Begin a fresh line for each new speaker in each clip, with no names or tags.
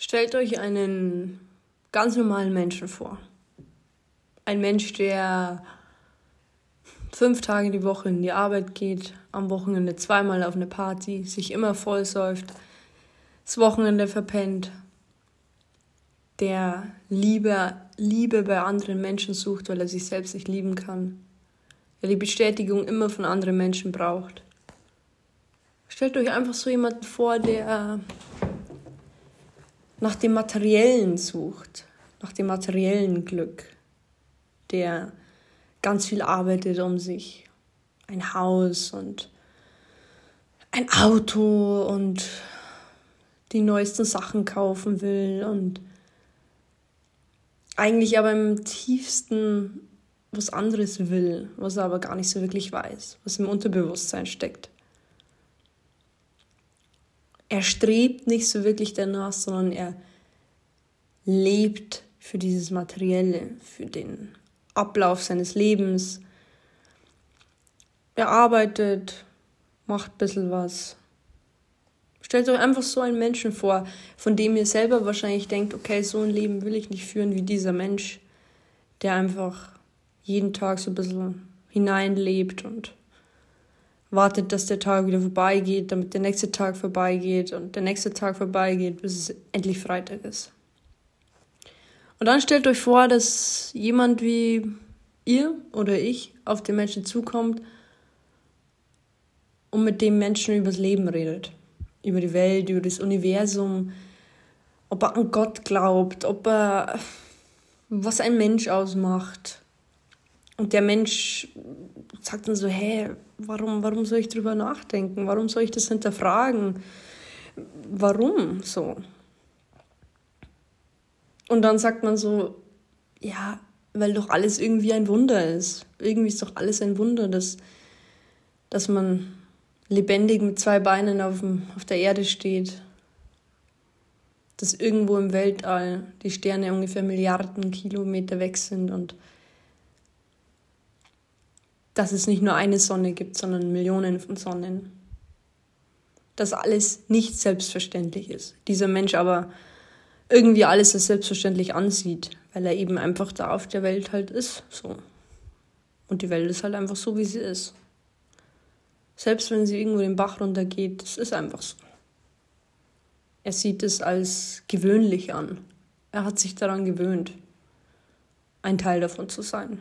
Stellt euch einen ganz normalen Menschen vor. Ein Mensch, der fünf Tage die Woche in die Arbeit geht, am Wochenende zweimal auf eine Party, sich immer vollsäuft, das Wochenende verpennt, der Liebe, Liebe bei anderen Menschen sucht, weil er sich selbst nicht lieben kann, der die Bestätigung immer von anderen Menschen braucht. Stellt euch einfach so jemanden vor, der nach dem Materiellen sucht, nach dem materiellen Glück, der ganz viel arbeitet um sich, ein Haus und ein Auto und die neuesten Sachen kaufen will und eigentlich aber im tiefsten was anderes will, was er aber gar nicht so wirklich weiß, was im Unterbewusstsein steckt. Er strebt nicht so wirklich danach, sondern er lebt für dieses Materielle, für den Ablauf seines Lebens. Er arbeitet, macht ein bisschen was. Stellt euch einfach so einen Menschen vor, von dem ihr selber wahrscheinlich denkt, okay, so ein Leben will ich nicht führen wie dieser Mensch, der einfach jeden Tag so ein bisschen hineinlebt und wartet, dass der Tag wieder vorbeigeht, damit der nächste Tag vorbeigeht und der nächste Tag vorbeigeht, bis es endlich Freitag ist. Und dann stellt euch vor, dass jemand wie ihr oder ich auf den Menschen zukommt und mit dem Menschen übers Leben redet. Über die Welt, über das Universum, ob er an Gott glaubt, ob er was ein Mensch ausmacht. Und der Mensch sagt dann so, hä, warum, warum soll ich drüber nachdenken? Warum soll ich das hinterfragen? Warum so? Und dann sagt man so, ja, weil doch alles irgendwie ein Wunder ist. Irgendwie ist doch alles ein Wunder, dass, dass man lebendig mit zwei Beinen auf, dem, auf der Erde steht. Dass irgendwo im Weltall die Sterne ungefähr Milliarden Kilometer weg sind und dass es nicht nur eine Sonne gibt, sondern Millionen von Sonnen. Dass alles nicht selbstverständlich ist. Dieser Mensch aber irgendwie alles als selbstverständlich ansieht, weil er eben einfach da auf der Welt halt ist. So. Und die Welt ist halt einfach so, wie sie ist. Selbst wenn sie irgendwo den Bach runtergeht, das ist einfach so. Er sieht es als gewöhnlich an. Er hat sich daran gewöhnt, ein Teil davon zu sein.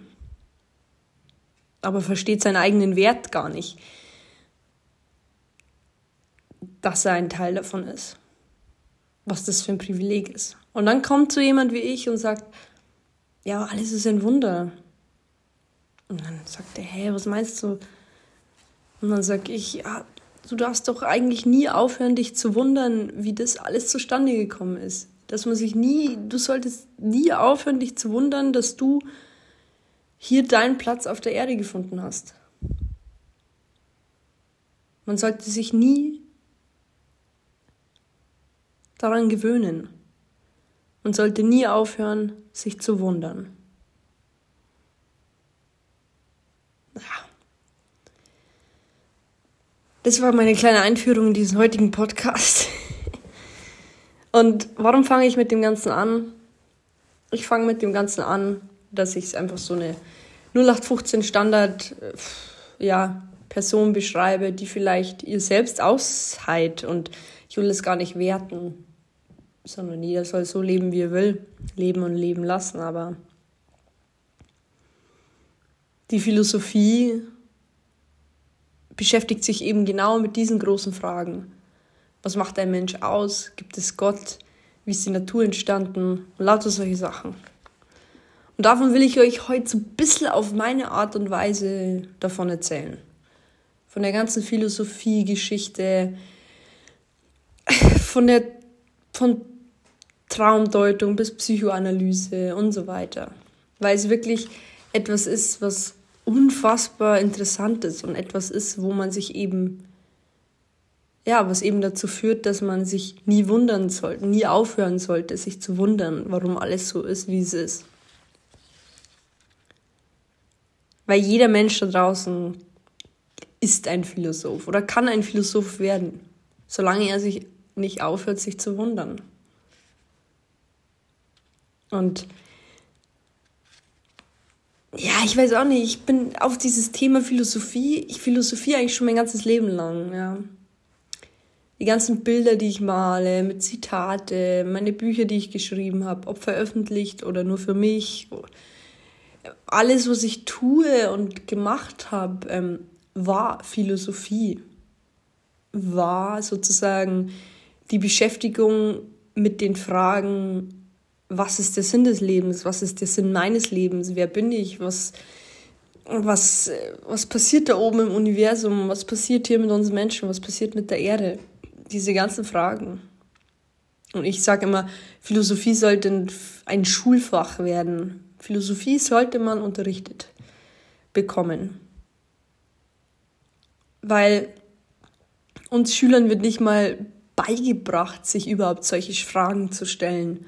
Aber versteht seinen eigenen Wert gar nicht, dass er ein Teil davon ist was das für ein Privileg ist. Und dann kommt so jemand wie ich und sagt, ja, alles ist ein Wunder. Und dann sagt er, hä, was meinst du? Und dann sag ich, ja, du darfst doch eigentlich nie aufhören, dich zu wundern, wie das alles zustande gekommen ist. Dass man sich nie, du solltest nie aufhören, dich zu wundern, dass du hier deinen Platz auf der Erde gefunden hast. Man sollte sich nie daran gewöhnen. Man sollte nie aufhören, sich zu wundern. Ja. Das war meine kleine Einführung in diesen heutigen Podcast. Und warum fange ich mit dem Ganzen an? Ich fange mit dem Ganzen an, dass ich einfach so eine 0815 Standard äh, ja, Person beschreibe, die vielleicht ihr selbst ausheit und ich will es gar nicht werten sondern jeder soll so leben, wie er will, leben und leben lassen. Aber die Philosophie beschäftigt sich eben genau mit diesen großen Fragen. Was macht ein Mensch aus? Gibt es Gott? Wie ist die Natur entstanden? Und lauter solche Sachen. Und davon will ich euch heute so ein bisschen auf meine Art und Weise davon erzählen. Von der ganzen Philosophie, Geschichte, von der, von Traumdeutung bis Psychoanalyse und so weiter. Weil es wirklich etwas ist, was unfassbar interessant ist und etwas ist, wo man sich eben, ja, was eben dazu führt, dass man sich nie wundern sollte, nie aufhören sollte, sich zu wundern, warum alles so ist, wie es ist. Weil jeder Mensch da draußen ist ein Philosoph oder kann ein Philosoph werden, solange er sich nicht aufhört, sich zu wundern. Und ja, ich weiß auch nicht, ich bin auf dieses Thema Philosophie, ich philosophiere eigentlich schon mein ganzes Leben lang, ja. Die ganzen Bilder, die ich male, mit Zitate, meine Bücher, die ich geschrieben habe, ob veröffentlicht oder nur für mich, alles, was ich tue und gemacht habe, ähm, war Philosophie, war sozusagen die Beschäftigung mit den Fragen, was ist der Sinn des Lebens, was ist der Sinn meines Lebens, wer bin ich, was, was, was passiert da oben im Universum, was passiert hier mit uns Menschen, was passiert mit der Erde, diese ganzen Fragen. Und ich sage immer, Philosophie sollte ein Schulfach werden. Philosophie sollte man unterrichtet bekommen. Weil uns Schülern wird nicht mal beigebracht, sich überhaupt solche Fragen zu stellen.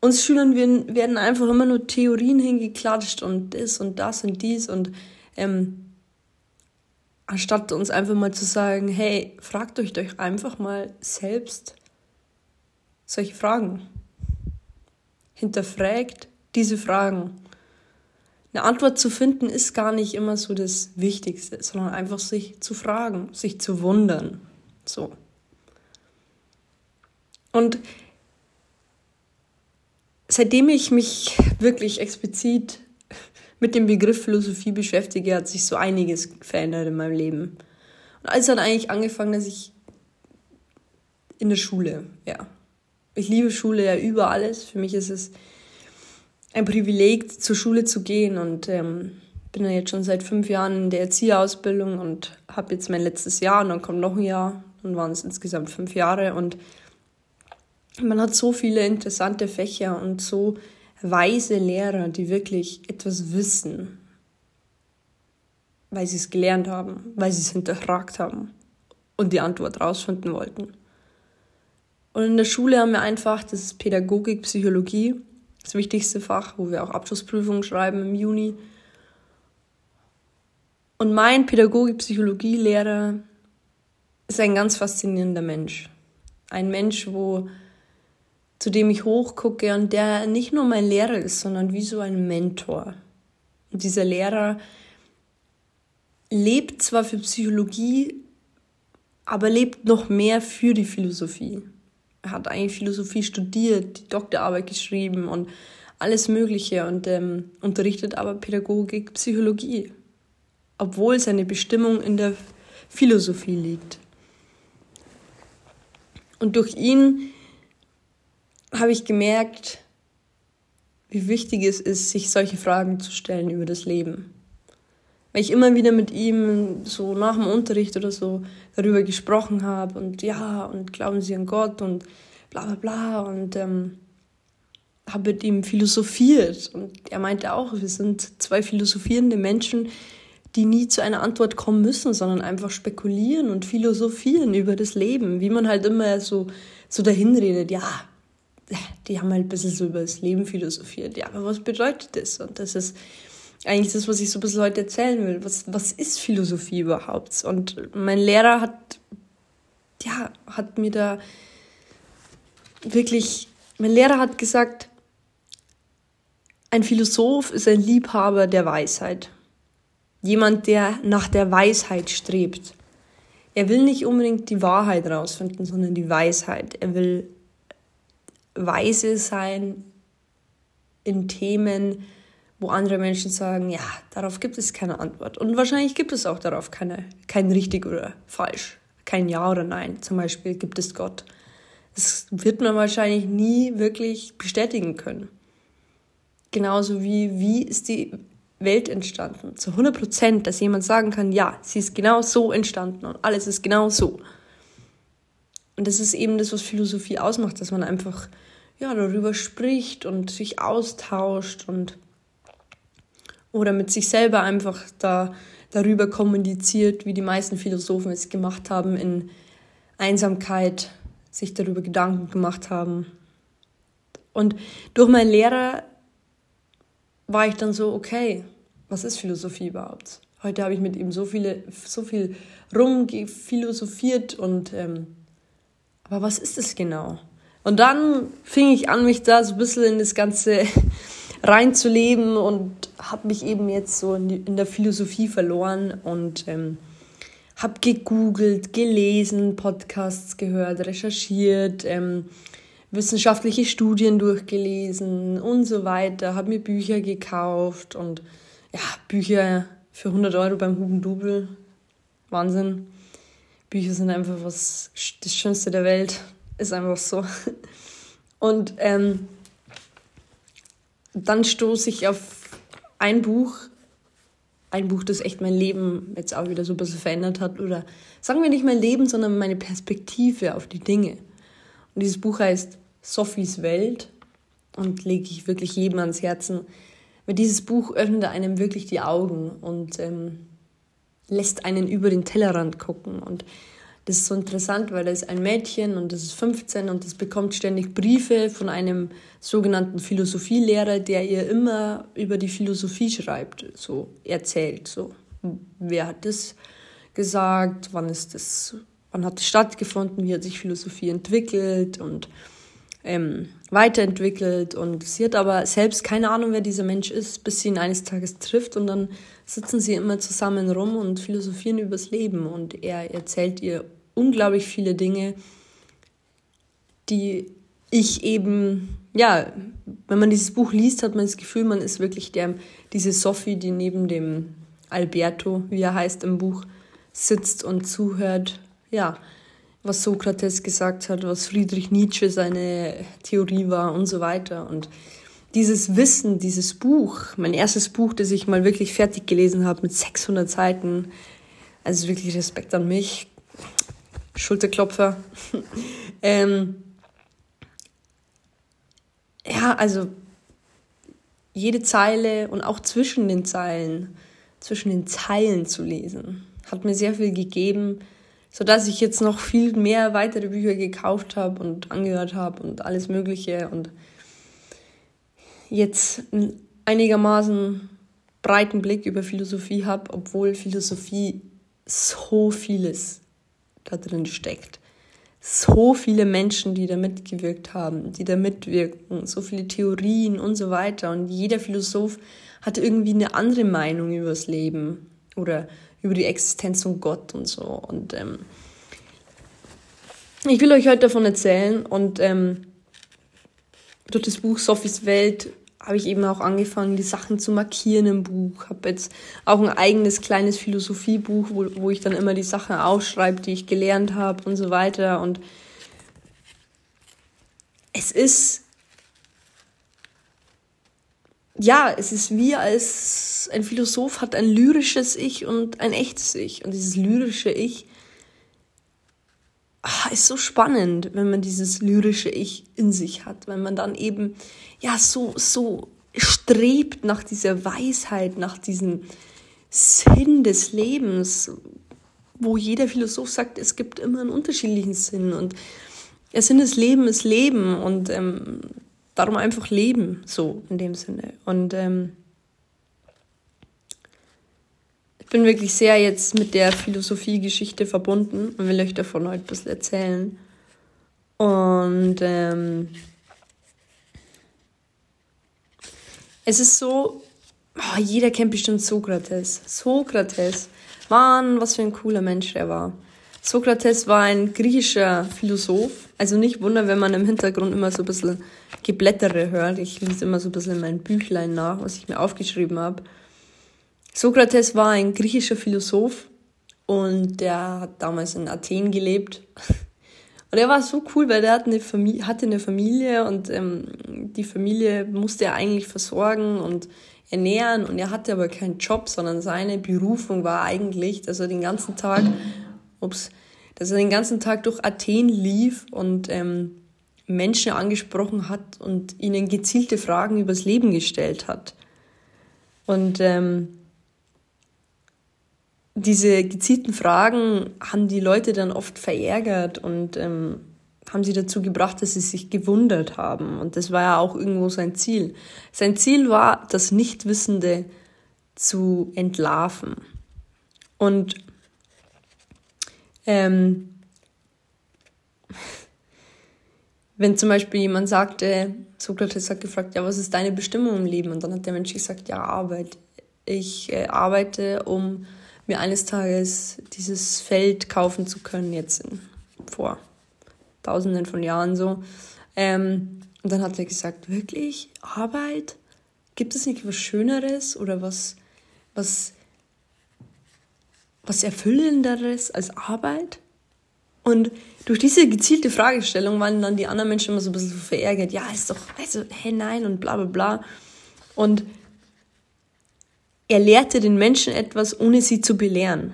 Uns Schülern werden einfach immer nur Theorien hingeklatscht und das und das und dies und ähm, anstatt uns einfach mal zu sagen, hey, fragt euch doch einfach mal selbst solche Fragen. Hinterfragt diese Fragen. Eine Antwort zu finden ist gar nicht immer so das Wichtigste, sondern einfach sich zu fragen, sich zu wundern. So. Und seitdem ich mich wirklich explizit mit dem Begriff Philosophie beschäftige, hat sich so einiges verändert in meinem Leben. Und alles hat eigentlich angefangen, dass ich in der Schule, ja. Ich liebe Schule ja über alles. Für mich ist es ein Privileg, zur Schule zu gehen und ähm, bin ja jetzt schon seit fünf Jahren in der Erzieherausbildung und habe jetzt mein letztes Jahr und dann kommt noch ein Jahr. Dann waren es insgesamt fünf Jahre und man hat so viele interessante Fächer und so weise Lehrer, die wirklich etwas wissen, weil sie es gelernt haben, weil sie es hinterfragt haben und die Antwort rausfinden wollten. Und in der Schule haben wir einfach, das ist Pädagogik, Psychologie, das wichtigste Fach, wo wir auch Abschlussprüfungen schreiben im Juni. Und mein Pädagogik-Psychologie-Lehrer ist ein ganz faszinierender Mensch. Ein Mensch, wo, zu dem ich hochgucke und der nicht nur mein Lehrer ist, sondern wie so ein Mentor. Und dieser Lehrer lebt zwar für Psychologie, aber lebt noch mehr für die Philosophie. Hat eigentlich Philosophie studiert, die Doktorarbeit geschrieben und alles Mögliche und ähm, unterrichtet aber Pädagogik, Psychologie, obwohl seine Bestimmung in der Philosophie liegt. Und durch ihn habe ich gemerkt, wie wichtig es ist, sich solche Fragen zu stellen über das Leben. Weil ich immer wieder mit ihm so nach dem Unterricht oder so darüber gesprochen habe und ja, und glauben Sie an Gott und bla bla bla und ähm, habe mit ihm philosophiert. Und er meinte auch, wir sind zwei philosophierende Menschen, die nie zu einer Antwort kommen müssen, sondern einfach spekulieren und philosophieren über das Leben, wie man halt immer so, so dahin redet, ja, die haben halt ein bisschen so über das Leben philosophiert. Ja, aber was bedeutet das? Und das ist eigentlich das, was ich so ein bisschen heute erzählen will. Was, was ist Philosophie überhaupt? Und mein Lehrer hat, ja, hat mir da wirklich, mein Lehrer hat gesagt, ein Philosoph ist ein Liebhaber der Weisheit. Jemand, der nach der Weisheit strebt. Er will nicht unbedingt die Wahrheit rausfinden, sondern die Weisheit. Er will weise sein in Themen, wo andere Menschen sagen, ja, darauf gibt es keine Antwort. Und wahrscheinlich gibt es auch darauf keine, kein richtig oder falsch, kein Ja oder Nein. Zum Beispiel gibt es Gott. Das wird man wahrscheinlich nie wirklich bestätigen können. Genauso wie, wie ist die Welt entstanden? Zu 100 Prozent, dass jemand sagen kann, ja, sie ist genau so entstanden und alles ist genau so. Und das ist eben das, was Philosophie ausmacht, dass man einfach ja, darüber spricht und sich austauscht und oder mit sich selber einfach da darüber kommuniziert, wie die meisten Philosophen es gemacht haben in Einsamkeit, sich darüber Gedanken gemacht haben. Und durch meinen Lehrer war ich dann so, okay, was ist Philosophie überhaupt? Heute habe ich mit ihm so viele, so viel rumphilosophiert und ähm, aber was ist es genau? Und dann fing ich an, mich da so ein bisschen in das Ganze reinzuleben und habe mich eben jetzt so in, die, in, der Philosophie verloren und ähm, habe gegoogelt, gelesen, Podcasts gehört, recherchiert, ähm, wissenschaftliche Studien durchgelesen und so weiter, habe mir Bücher gekauft und ja, Bücher für 100 Euro beim Hugendubel, Wahnsinn. Bücher sind einfach was, das Schönste der Welt, ist einfach so. Und ähm, dann stoße ich auf ein Buch, ein Buch, das echt mein Leben jetzt auch wieder so ein bisschen verändert hat. Oder sagen wir nicht mein Leben, sondern meine Perspektive auf die Dinge. Und dieses Buch heißt Sophies Welt und lege ich wirklich jedem ans Herzen. Weil dieses Buch öffnet einem wirklich die Augen und ähm, lässt einen über den Tellerrand gucken. Und das ist so interessant, weil da ist ein Mädchen und das ist 15 und das bekommt ständig Briefe von einem sogenannten Philosophielehrer, der ihr immer über die Philosophie schreibt, so erzählt, so. Wer hat das gesagt, wann ist das, wann hat es stattgefunden, wie hat sich Philosophie entwickelt und ähm, weiterentwickelt? Und sie hat aber selbst keine Ahnung, wer dieser Mensch ist, bis sie ihn eines Tages trifft und dann sitzen sie immer zusammen rum und philosophieren übers Leben und er erzählt ihr unglaublich viele Dinge, die ich eben, ja, wenn man dieses Buch liest, hat man das Gefühl, man ist wirklich der, diese Sophie, die neben dem Alberto, wie er heißt im Buch, sitzt und zuhört, ja, was Sokrates gesagt hat, was Friedrich Nietzsche seine Theorie war und so weiter. Und dieses Wissen, dieses Buch, mein erstes Buch, das ich mal wirklich fertig gelesen habe mit 600 Seiten, also wirklich Respekt an mich, Schulterklopfer. ähm, ja, also jede Zeile und auch zwischen den Zeilen, zwischen den Zeilen zu lesen, hat mir sehr viel gegeben, so dass ich jetzt noch viel mehr weitere Bücher gekauft habe und angehört habe und alles Mögliche und jetzt einigermaßen breiten Blick über Philosophie habe, obwohl Philosophie so vieles da drin steckt. So viele Menschen, die da mitgewirkt haben, die da mitwirken, so viele Theorien und so weiter. Und jeder Philosoph hat irgendwie eine andere Meinung über das Leben oder über die Existenz von Gott und so. Und ähm, ich will euch heute davon erzählen und ähm, durch das Buch Sophies Welt habe ich eben auch angefangen, die Sachen zu markieren im Buch. Habe jetzt auch ein eigenes kleines Philosophiebuch, wo, wo ich dann immer die Sachen aufschreibe, die ich gelernt habe und so weiter. Und es ist, ja, es ist wie als ein Philosoph hat ein lyrisches Ich und ein echtes Ich. Und dieses lyrische Ich ach, ist so spannend, wenn man dieses lyrische Ich in sich hat, wenn man dann eben ja so so strebt nach dieser Weisheit, nach diesem Sinn des Lebens, wo jeder Philosoph sagt, es gibt immer einen unterschiedlichen Sinn und der Sinn des Lebens ist Leben und ähm, darum einfach leben, so in dem Sinne. Und ähm, bin wirklich sehr jetzt mit der Philosophie-Geschichte verbunden und will euch davon heute ein bisschen erzählen. Und ähm, es ist so, oh, jeder kennt bestimmt Sokrates. Sokrates, Mann, was für ein cooler Mensch der war. Sokrates war ein griechischer Philosoph. Also nicht wundern, wenn man im Hintergrund immer so ein bisschen Geblättere hört. Ich lese immer so ein bisschen mein Büchlein nach, was ich mir aufgeschrieben habe. Sokrates war ein griechischer Philosoph und der hat damals in Athen gelebt. Und er war so cool, weil der hatte eine Familie, hatte eine Familie und ähm, die Familie musste er eigentlich versorgen und ernähren und er hatte aber keinen Job, sondern seine Berufung war eigentlich, dass er den ganzen Tag, ups, dass er den ganzen Tag durch Athen lief und ähm, Menschen angesprochen hat und ihnen gezielte Fragen übers Leben gestellt hat. Und ähm, diese gezielten Fragen haben die Leute dann oft verärgert und ähm, haben sie dazu gebracht, dass sie sich gewundert haben. Und das war ja auch irgendwo sein Ziel. Sein Ziel war, das Nichtwissende zu entlarven. Und ähm, wenn zum Beispiel jemand sagte, Sokrates hat gefragt, ja, was ist deine Bestimmung im Leben? Und dann hat der Mensch gesagt, ja, Arbeit. Ich äh, arbeite, um mir eines Tages dieses Feld kaufen zu können, jetzt in, vor tausenden von Jahren so. Ähm, und dann hat er gesagt, wirklich? Arbeit? Gibt es nicht was Schöneres oder was, was, was Erfüllenderes als Arbeit? Und durch diese gezielte Fragestellung waren dann die anderen Menschen immer so ein bisschen verärgert. Ja, ist doch, also, hey, nein und bla bla bla. Und er lehrte den Menschen etwas, ohne sie zu belehren.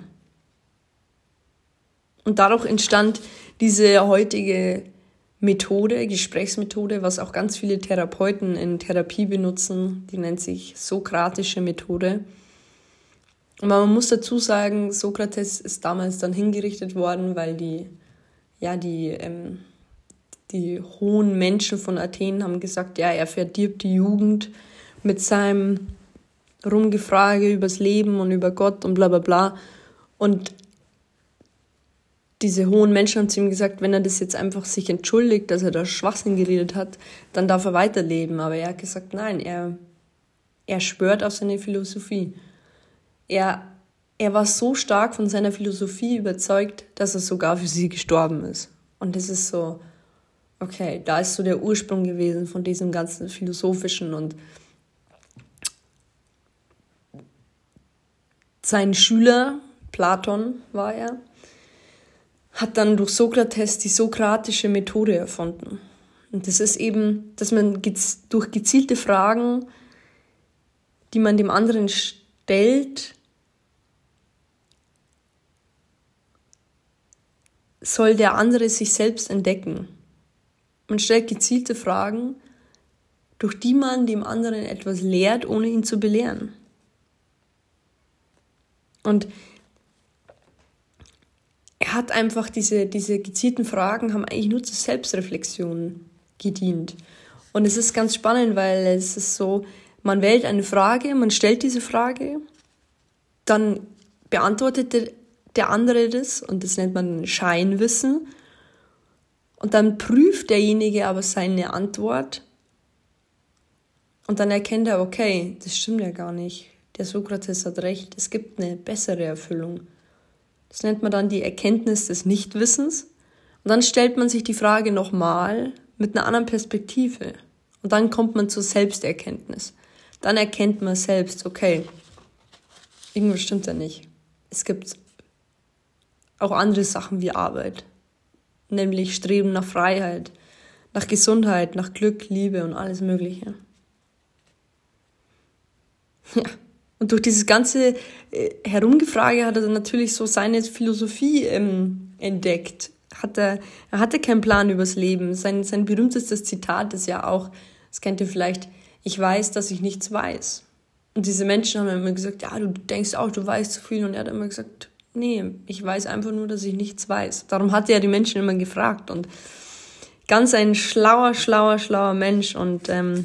Und dadurch entstand diese heutige Methode, Gesprächsmethode, was auch ganz viele Therapeuten in Therapie benutzen. Die nennt sich sokratische Methode. Und man muss dazu sagen, Sokrates ist damals dann hingerichtet worden, weil die, ja, die, ähm, die hohen Menschen von Athen haben gesagt, ja, er verdirbt die Jugend mit seinem Rumgefrage übers Leben und über Gott und bla bla bla. Und diese hohen Menschen haben zu ihm gesagt, wenn er das jetzt einfach sich entschuldigt, dass er da Schwachsinn geredet hat, dann darf er weiterleben. Aber er hat gesagt, nein, er, er schwört auf seine Philosophie. Er, er war so stark von seiner Philosophie überzeugt, dass er sogar für sie gestorben ist. Und das ist so, okay, da ist so der Ursprung gewesen von diesem ganzen philosophischen und sein Schüler, Platon war er, hat dann durch Sokrates die sokratische Methode erfunden. Und das ist eben, dass man durch gezielte Fragen, die man dem anderen stellt, soll der andere sich selbst entdecken. Man stellt gezielte Fragen, durch die man dem anderen etwas lehrt, ohne ihn zu belehren. Und er hat einfach diese, diese gezielten Fragen, haben eigentlich nur zur Selbstreflexion gedient. Und es ist ganz spannend, weil es ist so, man wählt eine Frage, man stellt diese Frage, dann beantwortet der, der andere das und das nennt man Scheinwissen. Und dann prüft derjenige aber seine Antwort und dann erkennt er, okay, das stimmt ja gar nicht. Der Sokrates hat recht, es gibt eine bessere Erfüllung. Das nennt man dann die Erkenntnis des Nichtwissens. Und dann stellt man sich die Frage nochmal mit einer anderen Perspektive. Und dann kommt man zur Selbsterkenntnis. Dann erkennt man selbst, okay, irgendwas stimmt da nicht. Es gibt auch andere Sachen wie Arbeit. Nämlich Streben nach Freiheit, nach Gesundheit, nach Glück, Liebe und alles Mögliche. Ja. Und durch dieses ganze äh, Herumgefrage hat er natürlich so seine Philosophie ähm, entdeckt. Hat er, er hatte keinen Plan übers Leben. Sein, sein berühmtestes Zitat ist ja auch, das kennt ihr vielleicht, ich weiß, dass ich nichts weiß. Und diese Menschen haben immer gesagt, ja, du denkst auch, du weißt zu viel. Und er hat immer gesagt, nee, ich weiß einfach nur, dass ich nichts weiß. Darum hat er die Menschen immer gefragt. Und ganz ein schlauer, schlauer, schlauer Mensch. Und ähm,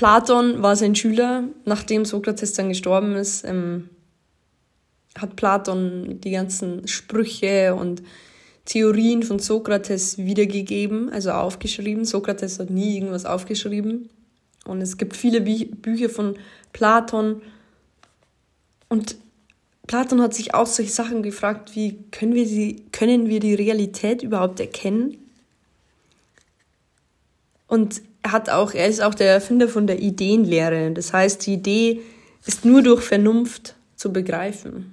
Platon war sein Schüler, nachdem Sokrates dann gestorben ist, ähm, hat Platon die ganzen Sprüche und Theorien von Sokrates wiedergegeben, also aufgeschrieben. Sokrates hat nie irgendwas aufgeschrieben. Und es gibt viele Bü Bücher von Platon. Und Platon hat sich auch solche Sachen gefragt, wie können wir, die, können wir die Realität überhaupt erkennen? Und er hat auch, er ist auch der Erfinder von der Ideenlehre. Das heißt, die Idee ist nur durch Vernunft zu begreifen.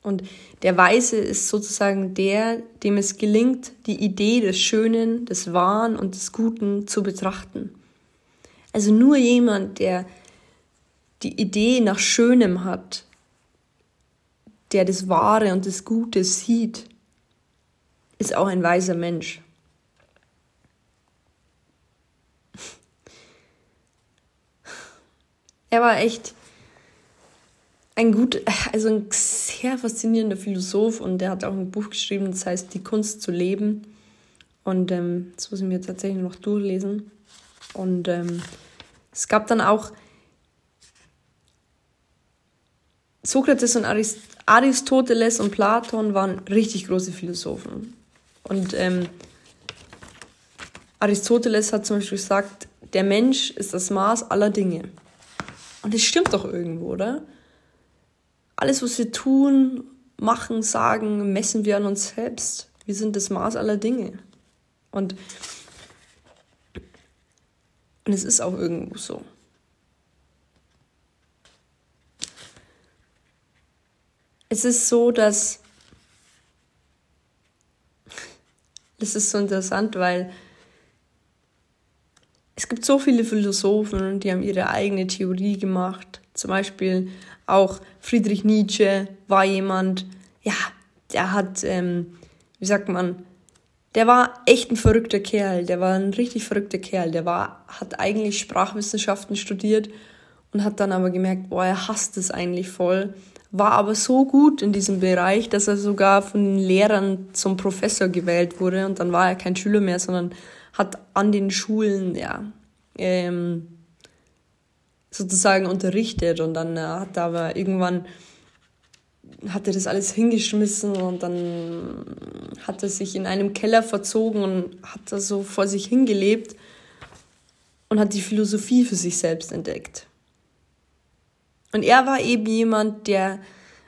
Und der Weise ist sozusagen der, dem es gelingt, die Idee des Schönen, des Wahren und des Guten zu betrachten. Also nur jemand, der die Idee nach Schönem hat, der das Wahre und das Gute sieht, ist auch ein weiser Mensch. Er war echt ein gut, also ein sehr faszinierender Philosoph und der hat auch ein Buch geschrieben, das heißt Die Kunst zu leben. Und ähm, das muss ich mir tatsächlich noch durchlesen. Und ähm, es gab dann auch Sokrates und Arist Aristoteles und Platon waren richtig große Philosophen. Und ähm, Aristoteles hat zum Beispiel gesagt, der Mensch ist das Maß aller Dinge. Und das stimmt doch irgendwo, oder? Alles, was wir tun, machen, sagen, messen wir an uns selbst. Wir sind das Maß aller Dinge. Und, und es ist auch irgendwo so. Es ist so, dass es ist so interessant, weil es gibt so viele Philosophen, die haben ihre eigene Theorie gemacht. Zum Beispiel auch Friedrich Nietzsche war jemand, ja, der hat, ähm, wie sagt man, der war echt ein verrückter Kerl. Der war ein richtig verrückter Kerl. Der war, hat eigentlich Sprachwissenschaften studiert und hat dann aber gemerkt, boah, er hasst es eigentlich voll. War aber so gut in diesem Bereich, dass er sogar von den Lehrern zum Professor gewählt wurde und dann war er kein Schüler mehr, sondern hat an den Schulen, ja, ähm, sozusagen unterrichtet und dann äh, hat er aber irgendwann hat er das alles hingeschmissen und dann hat er sich in einem Keller verzogen und hat da so vor sich hingelebt und hat die Philosophie für sich selbst entdeckt. Und er war eben jemand, der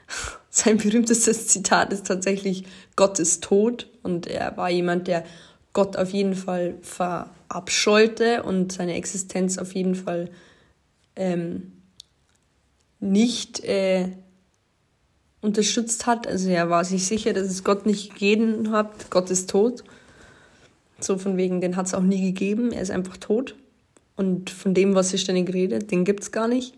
sein berühmtestes Zitat ist tatsächlich Gott ist tot und er war jemand, der Gott auf jeden Fall verabscheute und seine Existenz auf jeden Fall ähm, nicht äh, unterstützt hat. Also er war sich sicher, dass es Gott nicht gegeben hat. Gott ist tot. So von wegen, den hat es auch nie gegeben. Er ist einfach tot. Und von dem, was ihr ständig redet, den gibt es gar nicht.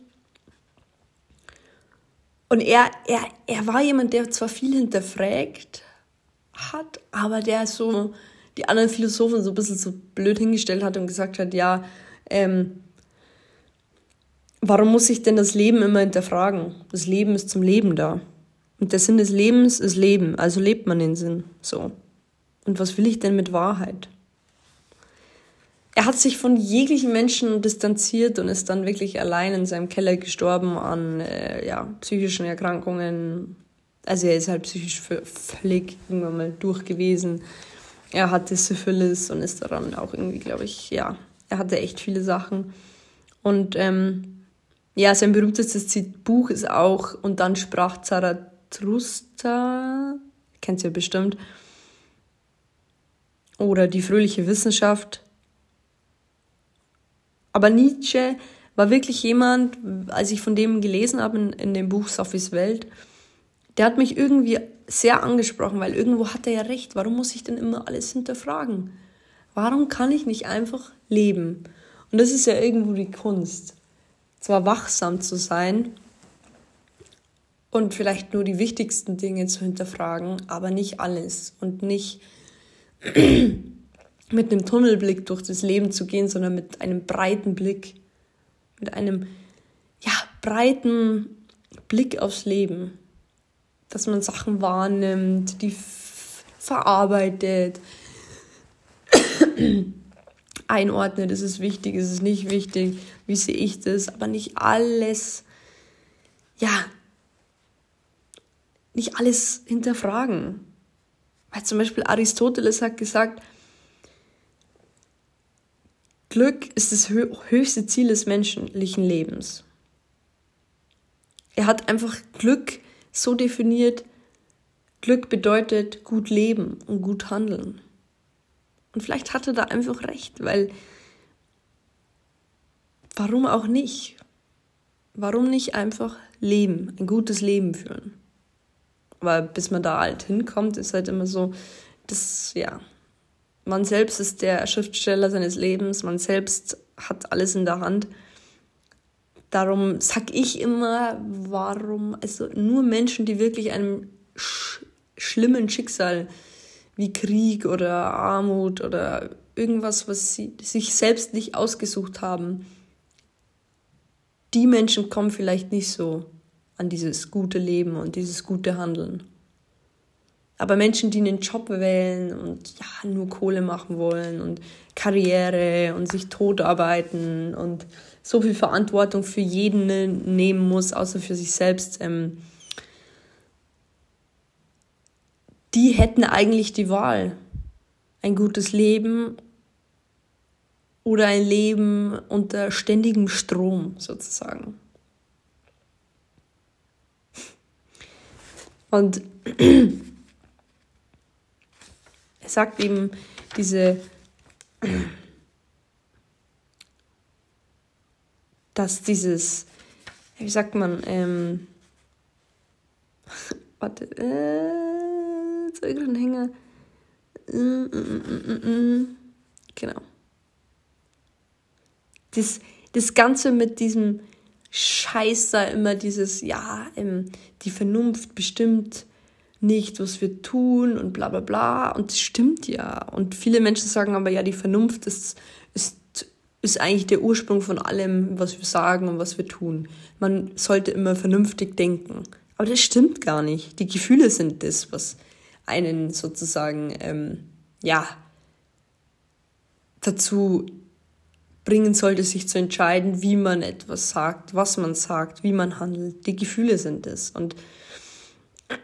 Und er, er, er war jemand, der zwar viel hinterfragt hat, aber der so die anderen Philosophen so ein bisschen so blöd hingestellt hat und gesagt hat, ja, ähm, warum muss ich denn das Leben immer hinterfragen? Das Leben ist zum Leben da. Und der Sinn des Lebens ist Leben, also lebt man den Sinn. So. Und was will ich denn mit Wahrheit? Er hat sich von jeglichen Menschen distanziert und ist dann wirklich allein in seinem Keller gestorben an äh, ja, psychischen Erkrankungen. Also er ist halt psychisch völlig irgendwann mal durch gewesen er hatte Syphilis und ist daran auch irgendwie, glaube ich, ja, er hatte echt viele Sachen. Und ähm, ja, sein berühmtestes Buch ist auch Und dann sprach Zarathustra, kennt ihr bestimmt, oder Die fröhliche Wissenschaft. Aber Nietzsche war wirklich jemand, als ich von dem gelesen habe in, in dem Buch Sophies Welt, der hat mich irgendwie sehr angesprochen, weil irgendwo hat er ja recht. Warum muss ich denn immer alles hinterfragen? Warum kann ich nicht einfach leben? Und das ist ja irgendwo die Kunst. Zwar wachsam zu sein und vielleicht nur die wichtigsten Dinge zu hinterfragen, aber nicht alles und nicht mit einem Tunnelblick durch das Leben zu gehen, sondern mit einem breiten Blick, mit einem ja, breiten Blick aufs Leben dass man Sachen wahrnimmt, die verarbeitet, einordnet, ist es wichtig, ist es nicht wichtig, wie sehe ich das, aber nicht alles, ja, nicht alles hinterfragen. Weil zum Beispiel Aristoteles hat gesagt, Glück ist das höchste Ziel des menschlichen Lebens. Er hat einfach Glück so definiert, Glück bedeutet gut leben und gut handeln. Und vielleicht hat er da einfach recht, weil warum auch nicht? Warum nicht einfach leben, ein gutes Leben führen? Aber bis man da halt hinkommt, ist halt immer so, das, ja, man selbst ist der Schriftsteller seines Lebens, man selbst hat alles in der Hand. Darum sag ich immer, warum, also nur Menschen, die wirklich einem sch schlimmen Schicksal wie Krieg oder Armut oder irgendwas, was sie sich selbst nicht ausgesucht haben, die Menschen kommen vielleicht nicht so an dieses gute Leben und dieses gute Handeln. Aber Menschen, die einen Job wählen und ja, nur Kohle machen wollen und Karriere und sich totarbeiten und so viel Verantwortung für jeden ne, nehmen muss, außer für sich selbst, ähm, die hätten eigentlich die Wahl. Ein gutes Leben oder ein Leben unter ständigem Strom sozusagen. Und er sagt eben diese, dass dieses, wie sagt man, ähm, warte, äh, äh, äh, äh, genau. Das, das Ganze mit diesem Scheiß da immer dieses, ja, ähm, die Vernunft bestimmt nicht, was wir tun und bla bla bla. Und das stimmt ja. Und viele Menschen sagen aber, ja, die Vernunft ist, ist, eigentlich der Ursprung von allem, was wir sagen und was wir tun. Man sollte immer vernünftig denken. Aber das stimmt gar nicht. Die Gefühle sind das, was einen sozusagen, ähm, ja, dazu bringen sollte, sich zu entscheiden, wie man etwas sagt, was man sagt, wie man handelt. Die Gefühle sind es. Und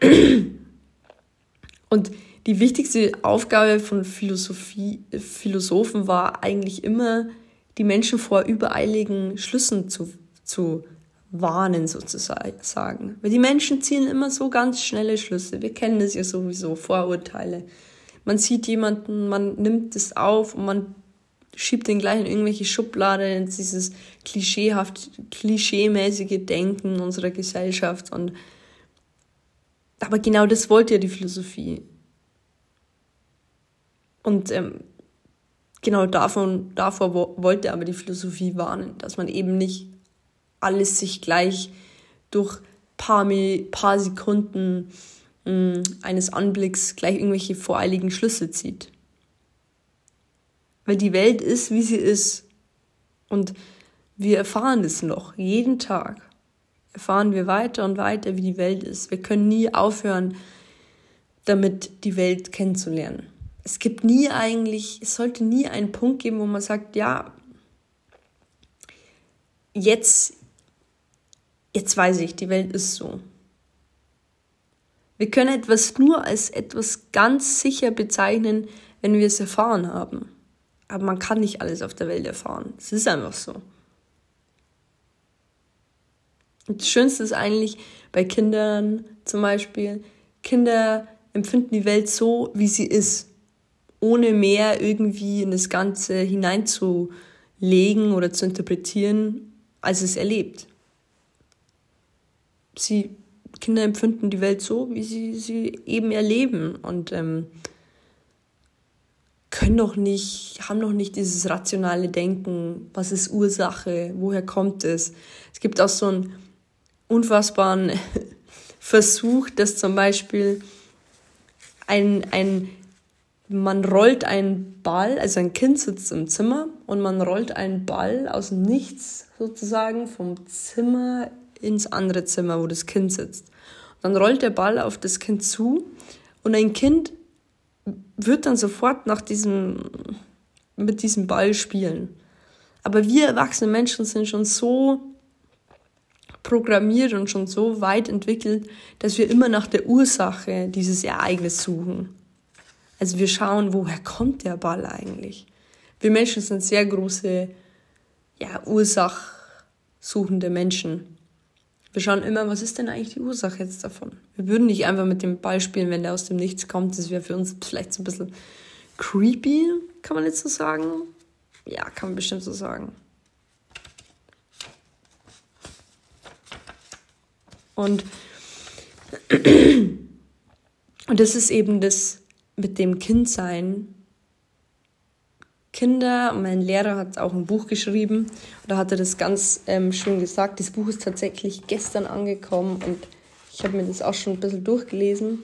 und die wichtigste Aufgabe von Philosophie, Philosophen war eigentlich immer, die Menschen vor übereiligen Schlüssen zu, zu warnen, sozusagen. Weil die Menschen ziehen immer so ganz schnelle Schlüsse. Wir kennen das ja sowieso, Vorurteile. Man sieht jemanden, man nimmt es auf und man schiebt den gleich in irgendwelche Schubladen, in dieses klischeehaft, klischeemäßige Denken unserer Gesellschaft und aber genau das wollte ja die Philosophie. Und ähm, genau davon, davor wollte aber die Philosophie warnen, dass man eben nicht alles sich gleich durch paar, paar Sekunden mh, hm, eines Anblicks gleich irgendwelche voreiligen Schlüsse zieht. Weil die Welt ist, wie sie ist. Und wir erfahren es noch jeden Tag erfahren wir weiter und weiter, wie die Welt ist. Wir können nie aufhören, damit die Welt kennenzulernen. Es gibt nie eigentlich, es sollte nie einen Punkt geben, wo man sagt, ja, jetzt, jetzt weiß ich, die Welt ist so. Wir können etwas nur als etwas ganz sicher bezeichnen, wenn wir es erfahren haben. Aber man kann nicht alles auf der Welt erfahren. Es ist einfach so. Und das Schönste ist eigentlich bei Kindern zum Beispiel, Kinder empfinden die Welt so, wie sie ist, ohne mehr irgendwie in das Ganze hineinzulegen oder zu interpretieren, als es erlebt. Sie, Kinder empfinden die Welt so, wie sie sie eben erleben und ähm, können doch nicht, haben noch nicht dieses rationale Denken, was ist Ursache, woher kommt es. Es gibt auch so ein unfassbaren Versuch, dass zum Beispiel ein, ein, man rollt einen Ball, also ein Kind sitzt im Zimmer und man rollt einen Ball aus Nichts sozusagen vom Zimmer ins andere Zimmer, wo das Kind sitzt. Dann rollt der Ball auf das Kind zu und ein Kind wird dann sofort nach diesem, mit diesem Ball spielen. Aber wir erwachsene Menschen sind schon so programmiert und schon so weit entwickelt, dass wir immer nach der Ursache dieses Ereignisses suchen. Also wir schauen, woher kommt der Ball eigentlich? Wir Menschen sind sehr große, ja, ursachsuchende Menschen. Wir schauen immer, was ist denn eigentlich die Ursache jetzt davon? Wir würden nicht einfach mit dem Ball spielen, wenn der aus dem Nichts kommt. Das wäre für uns vielleicht so ein bisschen creepy, kann man jetzt so sagen. Ja, kann man bestimmt so sagen. Und, und das ist eben das mit dem Kindsein. Kinder, mein Lehrer hat auch ein Buch geschrieben, und da hat er das ganz ähm, schön gesagt. Das Buch ist tatsächlich gestern angekommen und ich habe mir das auch schon ein bisschen durchgelesen.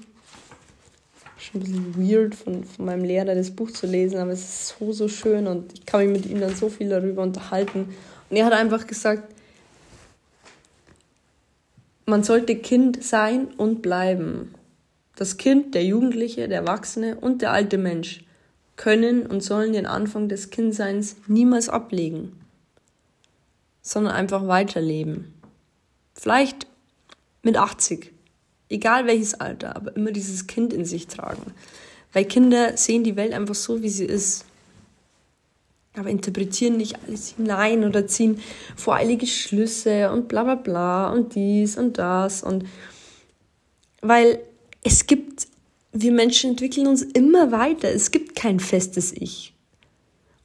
Schon ein bisschen weird von, von meinem Lehrer das Buch zu lesen, aber es ist so, so schön und ich kann mich mit ihm dann so viel darüber unterhalten. Und er hat einfach gesagt, man sollte Kind sein und bleiben. Das Kind, der Jugendliche, der Erwachsene und der alte Mensch können und sollen den Anfang des Kindseins niemals ablegen, sondern einfach weiterleben. Vielleicht mit 80, egal welches Alter, aber immer dieses Kind in sich tragen. Weil Kinder sehen die Welt einfach so, wie sie ist. Aber interpretieren nicht alles hinein oder ziehen voreilige Schlüsse und bla bla bla und dies und das und weil es gibt, wir Menschen entwickeln uns immer weiter. Es gibt kein festes Ich.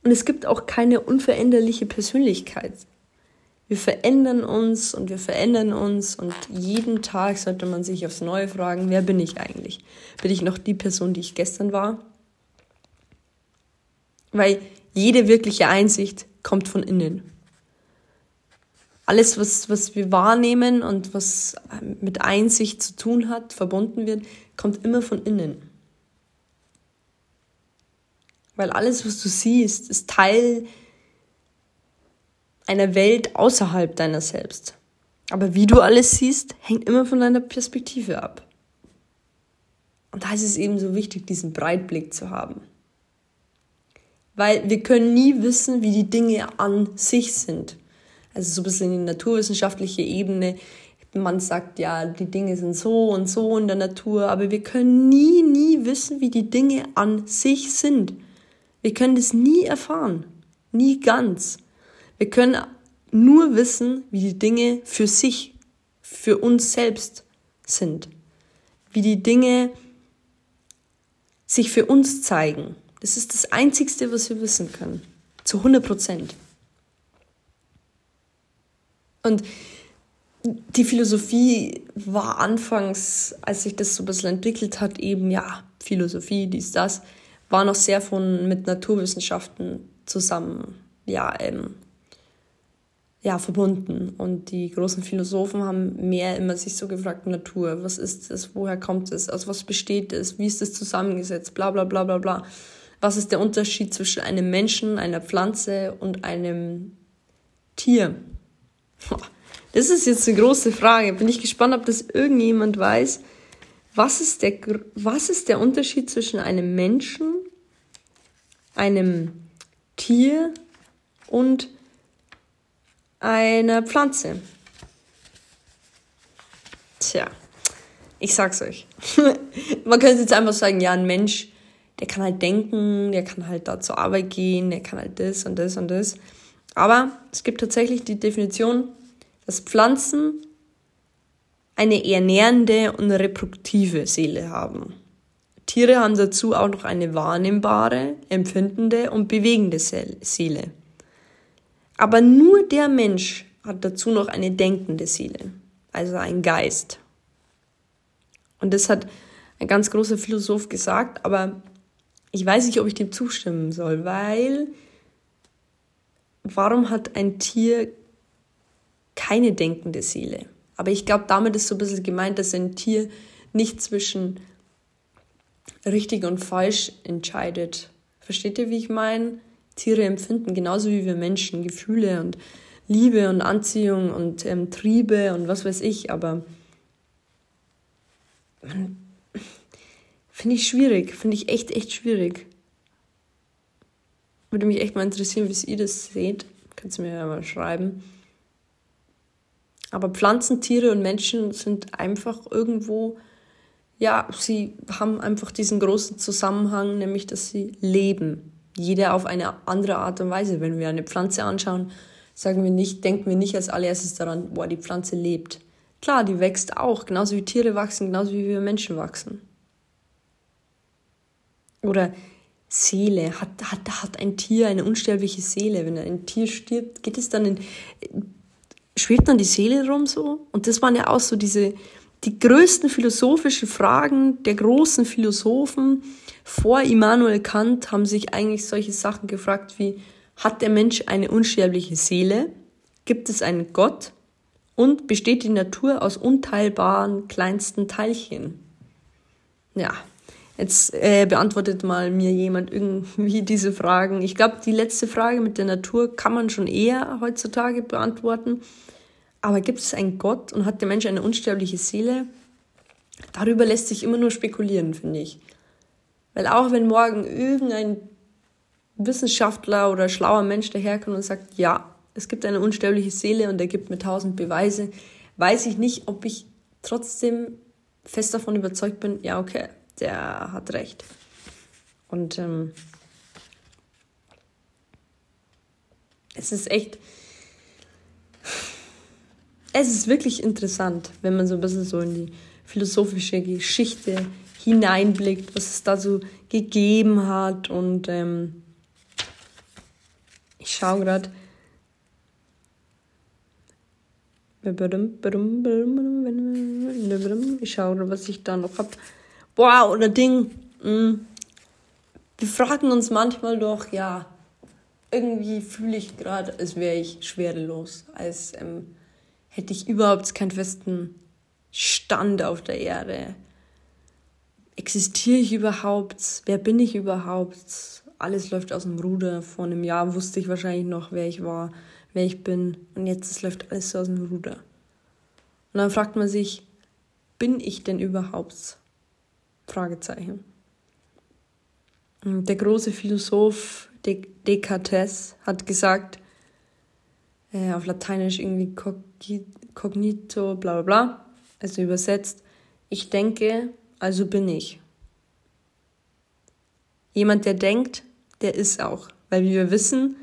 Und es gibt auch keine unveränderliche Persönlichkeit. Wir verändern uns und wir verändern uns und jeden Tag sollte man sich aufs Neue fragen, wer bin ich eigentlich? Bin ich noch die Person, die ich gestern war? Weil jede wirkliche Einsicht kommt von innen. Alles, was, was wir wahrnehmen und was mit Einsicht zu tun hat, verbunden wird, kommt immer von innen. Weil alles, was du siehst, ist Teil einer Welt außerhalb deiner selbst. Aber wie du alles siehst, hängt immer von deiner Perspektive ab. Und da ist es eben so wichtig, diesen Breitblick zu haben. Weil wir können nie wissen, wie die Dinge an sich sind. Also so ein bisschen in die naturwissenschaftliche Ebene. Man sagt ja, die Dinge sind so und so in der Natur, aber wir können nie, nie wissen, wie die Dinge an sich sind. Wir können das nie erfahren. Nie ganz. Wir können nur wissen, wie die Dinge für sich, für uns selbst sind. Wie die Dinge sich für uns zeigen. Das ist das Einzigste, was wir wissen können. Zu 100 Prozent. Und die Philosophie war anfangs, als sich das so ein bisschen entwickelt hat, eben, ja, Philosophie, dies, das, war noch sehr von, mit Naturwissenschaften zusammen, ja, ähm, ja, verbunden. Und die großen Philosophen haben mehr immer sich so gefragt, Natur, was ist es, woher kommt es, aus was besteht es, wie ist es zusammengesetzt, bla bla bla bla bla. Was ist der Unterschied zwischen einem Menschen, einer Pflanze und einem Tier? Das ist jetzt eine große Frage. Bin ich gespannt, ob das irgendjemand weiß. Was ist der, was ist der Unterschied zwischen einem Menschen, einem Tier und einer Pflanze? Tja, ich sag's euch. Man könnte jetzt einfach sagen, ja, ein Mensch, der kann halt denken, der kann halt da zur Arbeit gehen, der kann halt das und das und das. Aber es gibt tatsächlich die Definition, dass Pflanzen eine ernährende und reproduktive Seele haben. Tiere haben dazu auch noch eine wahrnehmbare, empfindende und bewegende Seele. Aber nur der Mensch hat dazu noch eine denkende Seele, also ein Geist. Und das hat ein ganz großer Philosoph gesagt, aber ich weiß nicht, ob ich dem zustimmen soll, weil warum hat ein Tier keine denkende Seele. Aber ich glaube, damit ist so ein bisschen gemeint, dass ein Tier nicht zwischen richtig und falsch entscheidet. Versteht ihr, wie ich meine? Tiere empfinden genauso wie wir Menschen Gefühle und Liebe und Anziehung und ähm, Triebe und was weiß ich, aber finde ich schwierig, finde ich echt, echt schwierig. Würde mich echt mal interessieren, wie ihr das seht. Könnt ihr mir ja mal schreiben. Aber Pflanzen, Tiere und Menschen sind einfach irgendwo, ja, sie haben einfach diesen großen Zusammenhang, nämlich dass sie leben. Jeder auf eine andere Art und Weise. Wenn wir eine Pflanze anschauen, sagen wir nicht, denken wir nicht als allererstes daran, boah, die Pflanze lebt. Klar, die wächst auch, genauso wie Tiere wachsen, genauso wie wir Menschen wachsen. Oder Seele, hat, hat, hat ein Tier eine unsterbliche Seele? Wenn ein Tier stirbt, geht es dann in, schwebt dann die Seele rum so? Und das waren ja auch so diese, die größten philosophischen Fragen der großen Philosophen vor Immanuel Kant haben sich eigentlich solche Sachen gefragt wie, hat der Mensch eine unsterbliche Seele? Gibt es einen Gott? Und besteht die Natur aus unteilbaren kleinsten Teilchen? Ja, jetzt äh, beantwortet mal mir jemand irgendwie diese Fragen. Ich glaube, die letzte Frage mit der Natur kann man schon eher heutzutage beantworten. Aber gibt es einen Gott und hat der Mensch eine unsterbliche Seele? darüber lässt sich immer nur spekulieren, finde ich. Weil auch wenn morgen irgendein Wissenschaftler oder schlauer Mensch daherkommt und sagt, ja, es gibt eine unsterbliche Seele und er gibt mir tausend Beweise, weiß ich nicht, ob ich trotzdem fest davon überzeugt bin, ja, okay, der hat recht. Und ähm, es ist echt, es ist wirklich interessant, wenn man so ein bisschen so in die philosophische Geschichte hineinblickt, was es da so gegeben hat. Und ähm, ich schaue gerade. Ich schaue, was ich da noch habe. Boah, oder Ding. Mm. Wir fragen uns manchmal doch, ja, irgendwie fühle ich gerade, als wäre ich schwerelos, als ähm, hätte ich überhaupt keinen festen Stand auf der Erde. Existiere ich überhaupt? Wer bin ich überhaupt? Alles läuft aus dem Ruder. Vor einem Jahr wusste ich wahrscheinlich noch, wer ich war, wer ich bin. Und jetzt läuft alles so aus dem Ruder. Und dann fragt man sich, bin ich denn überhaupt? Fragezeichen. Der große Philosoph Descartes hat gesagt, äh, auf Lateinisch irgendwie cognito, bla bla bla, also übersetzt, ich denke, also bin ich. Jemand, der denkt, der ist auch. Weil wir wissen,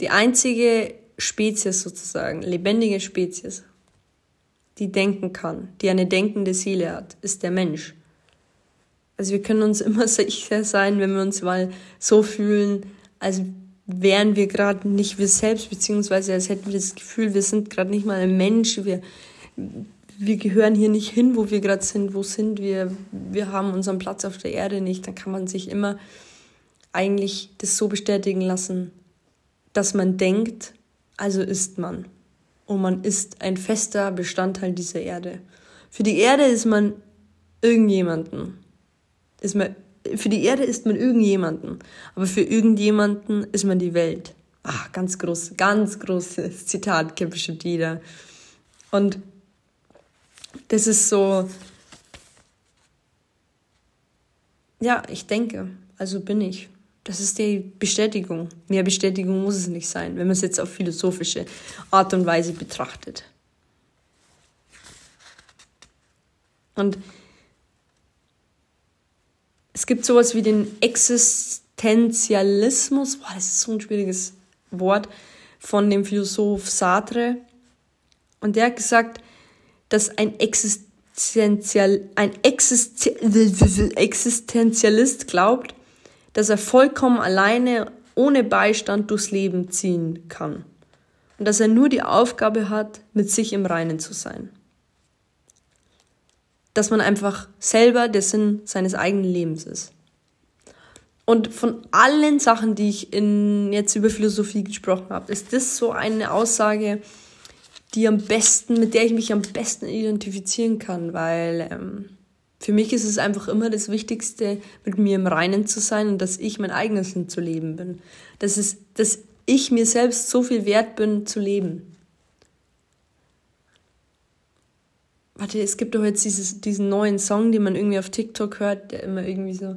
die einzige Spezies sozusagen, lebendige Spezies, die denken kann, die eine denkende Seele hat, ist der Mensch. Also wir können uns immer sicher sein, wenn wir uns mal so fühlen, als wären wir gerade nicht wir selbst, beziehungsweise als hätten wir das Gefühl, wir sind gerade nicht mal ein Mensch, wir, wir gehören hier nicht hin, wo wir gerade sind, wo sind wir, wir haben unseren Platz auf der Erde nicht, dann kann man sich immer eigentlich das so bestätigen lassen, dass man denkt, also ist man. Und man ist ein fester Bestandteil dieser Erde. Für die Erde ist man irgendjemanden. Ist man für die Erde ist man irgendjemanden, aber für irgendjemanden ist man die Welt. Ah, ganz groß, ganz großes Zitat, kennt bestimmt jeder. Und das ist so, ja, ich denke, also bin ich. Das ist die Bestätigung. Mehr Bestätigung muss es nicht sein, wenn man es jetzt auf philosophische Art und Weise betrachtet. Und es gibt sowas wie den Existenzialismus. Boah, das ist so ein schwieriges Wort von dem Philosoph Sartre. Und der hat gesagt, dass ein Existenzial, ein Existenzialist glaubt, dass er vollkommen alleine ohne Beistand durchs Leben ziehen kann. Und dass er nur die Aufgabe hat, mit sich im Reinen zu sein dass man einfach selber der Sinn seines eigenen Lebens ist. Und von allen Sachen, die ich in, jetzt über Philosophie gesprochen habe, ist das so eine Aussage, die am besten, mit der ich mich am besten identifizieren kann, weil ähm, für mich ist es einfach immer das Wichtigste, mit mir im Reinen zu sein und dass ich mein eigenes Sinn zu leben bin. Das ist, dass ich mir selbst so viel wert bin zu leben. Warte, es gibt doch jetzt dieses, diesen neuen Song, den man irgendwie auf TikTok hört, der immer irgendwie so,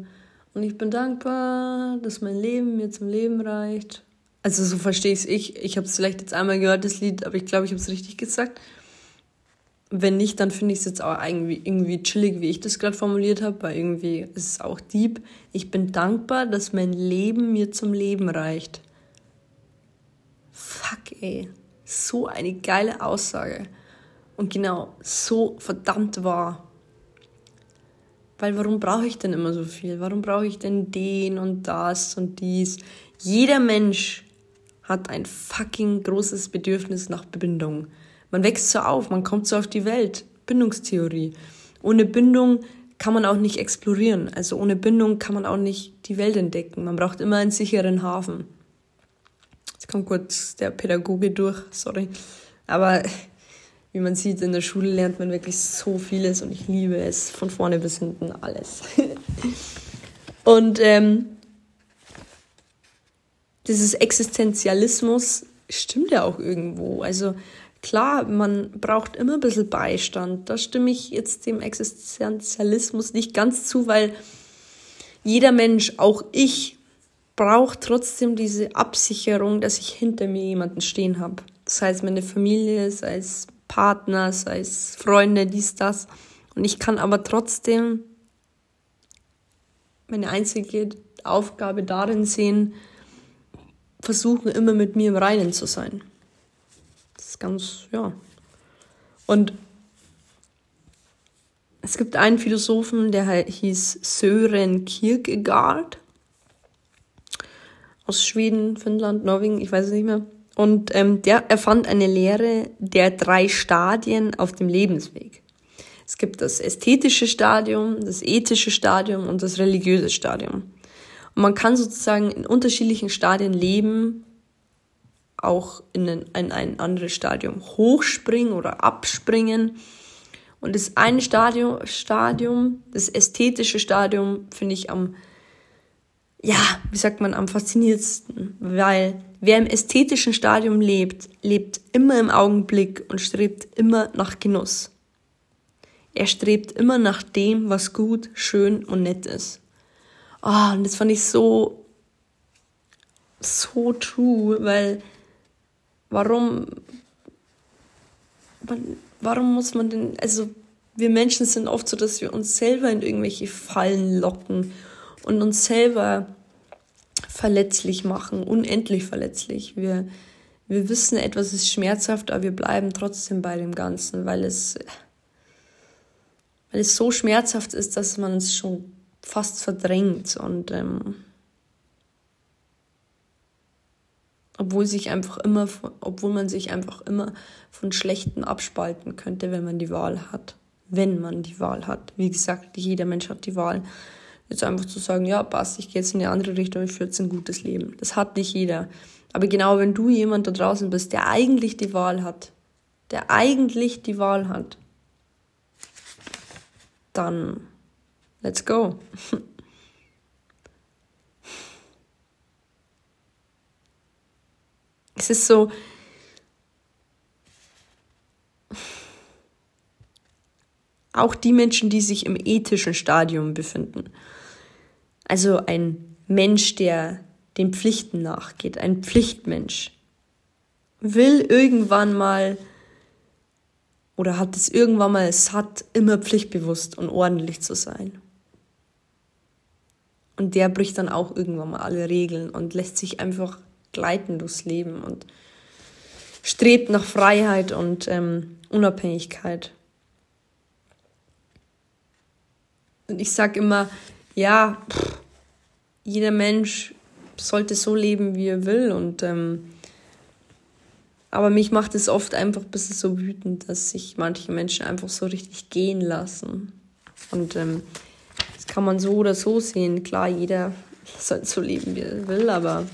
und ich bin dankbar, dass mein Leben mir zum Leben reicht. Also so verstehe ich es ich. Ich habe es vielleicht jetzt einmal gehört, das Lied, aber ich glaube, ich habe es richtig gesagt. Wenn nicht, dann finde ich es jetzt auch irgendwie, irgendwie chillig, wie ich das gerade formuliert habe, weil irgendwie ist es auch deep. Ich bin dankbar, dass mein Leben mir zum Leben reicht. Fuck, ey. So eine geile Aussage und genau so verdammt wahr. Weil warum brauche ich denn immer so viel? Warum brauche ich denn den und das und dies? Jeder Mensch hat ein fucking großes Bedürfnis nach Bindung. Man wächst so auf, man kommt so auf die Welt. Bindungstheorie. Ohne Bindung kann man auch nicht explorieren. Also ohne Bindung kann man auch nicht die Welt entdecken. Man braucht immer einen sicheren Hafen. Jetzt kommt kurz der Pädagoge durch, sorry. Aber wie man sieht, in der Schule lernt man wirklich so vieles und ich liebe es von vorne bis hinten alles. und ähm, dieses Existenzialismus stimmt ja auch irgendwo. Also klar, man braucht immer ein bisschen Beistand. Da stimme ich jetzt dem Existenzialismus nicht ganz zu, weil jeder Mensch, auch ich, braucht trotzdem diese Absicherung, dass ich hinter mir jemanden stehen habe. Sei es meine Familie, sei es Partner, sei es Freunde, dies, das. Und ich kann aber trotzdem meine einzige Aufgabe darin sehen, versuchen, immer mit mir im Reinen zu sein. Das ist ganz, ja. Und es gibt einen Philosophen, der hieß Sören Kierkegaard. Aus Schweden, Finnland, Norwegen, ich weiß es nicht mehr. Und ähm, der erfand eine Lehre der drei Stadien auf dem Lebensweg. Es gibt das ästhetische Stadium, das ethische Stadium und das religiöse Stadium. Und man kann sozusagen in unterschiedlichen Stadien leben, auch in ein, in ein anderes Stadium hochspringen oder abspringen. Und das eine Stadium, Stadium das ästhetische Stadium, finde ich am, ja, wie sagt man, am faszinierendsten, weil wer im ästhetischen Stadium lebt, lebt immer im Augenblick und strebt immer nach Genuss. Er strebt immer nach dem, was gut, schön und nett ist. Oh, und das fand ich so, so true, weil warum, warum muss man denn, also wir Menschen sind oft so, dass wir uns selber in irgendwelche Fallen locken und uns selber verletzlich machen, unendlich verletzlich. Wir, wir wissen, etwas ist schmerzhaft, aber wir bleiben trotzdem bei dem Ganzen, weil es weil es so schmerzhaft ist, dass man es schon fast verdrängt und ähm, obwohl sich einfach immer, obwohl man sich einfach immer von Schlechten abspalten könnte, wenn man die Wahl hat. Wenn man die Wahl hat. Wie gesagt, jeder Mensch hat die Wahl. Jetzt einfach zu sagen, ja, passt, ich gehe jetzt in eine andere Richtung, ich führe jetzt ein gutes Leben. Das hat nicht jeder. Aber genau wenn du jemand da draußen bist, der eigentlich die Wahl hat, der eigentlich die Wahl hat, dann let's go. es ist so, auch die Menschen, die sich im ethischen Stadium befinden. Also ein Mensch, der den Pflichten nachgeht, ein Pflichtmensch, will irgendwann mal oder hat es irgendwann mal satt, immer pflichtbewusst und ordentlich zu sein. Und der bricht dann auch irgendwann mal alle Regeln und lässt sich einfach gleiten durchs Leben und strebt nach Freiheit und ähm, Unabhängigkeit. Und ich sage immer, ja, pff, jeder Mensch sollte so leben, wie er will und ähm, aber mich macht es oft einfach ein bisschen so wütend, dass sich manche Menschen einfach so richtig gehen lassen. Und ähm, das kann man so oder so sehen. Klar, jeder soll so leben, wie er will, aber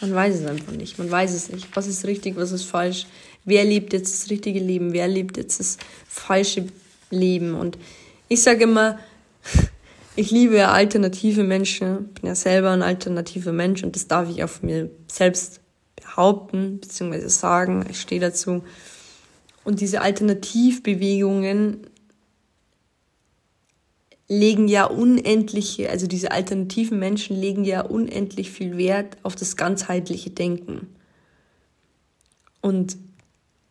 man weiß es einfach nicht. Man weiß es nicht. Was ist richtig, was ist falsch? Wer lebt jetzt das richtige Leben? Wer lebt jetzt das falsche Leben? Und ich sage immer, ich liebe alternative Menschen, bin ja selber ein alternativer Mensch und das darf ich von mir selbst behaupten, beziehungsweise sagen, ich stehe dazu. Und diese Alternativbewegungen legen ja unendliche, also diese alternativen Menschen legen ja unendlich viel Wert auf das ganzheitliche Denken und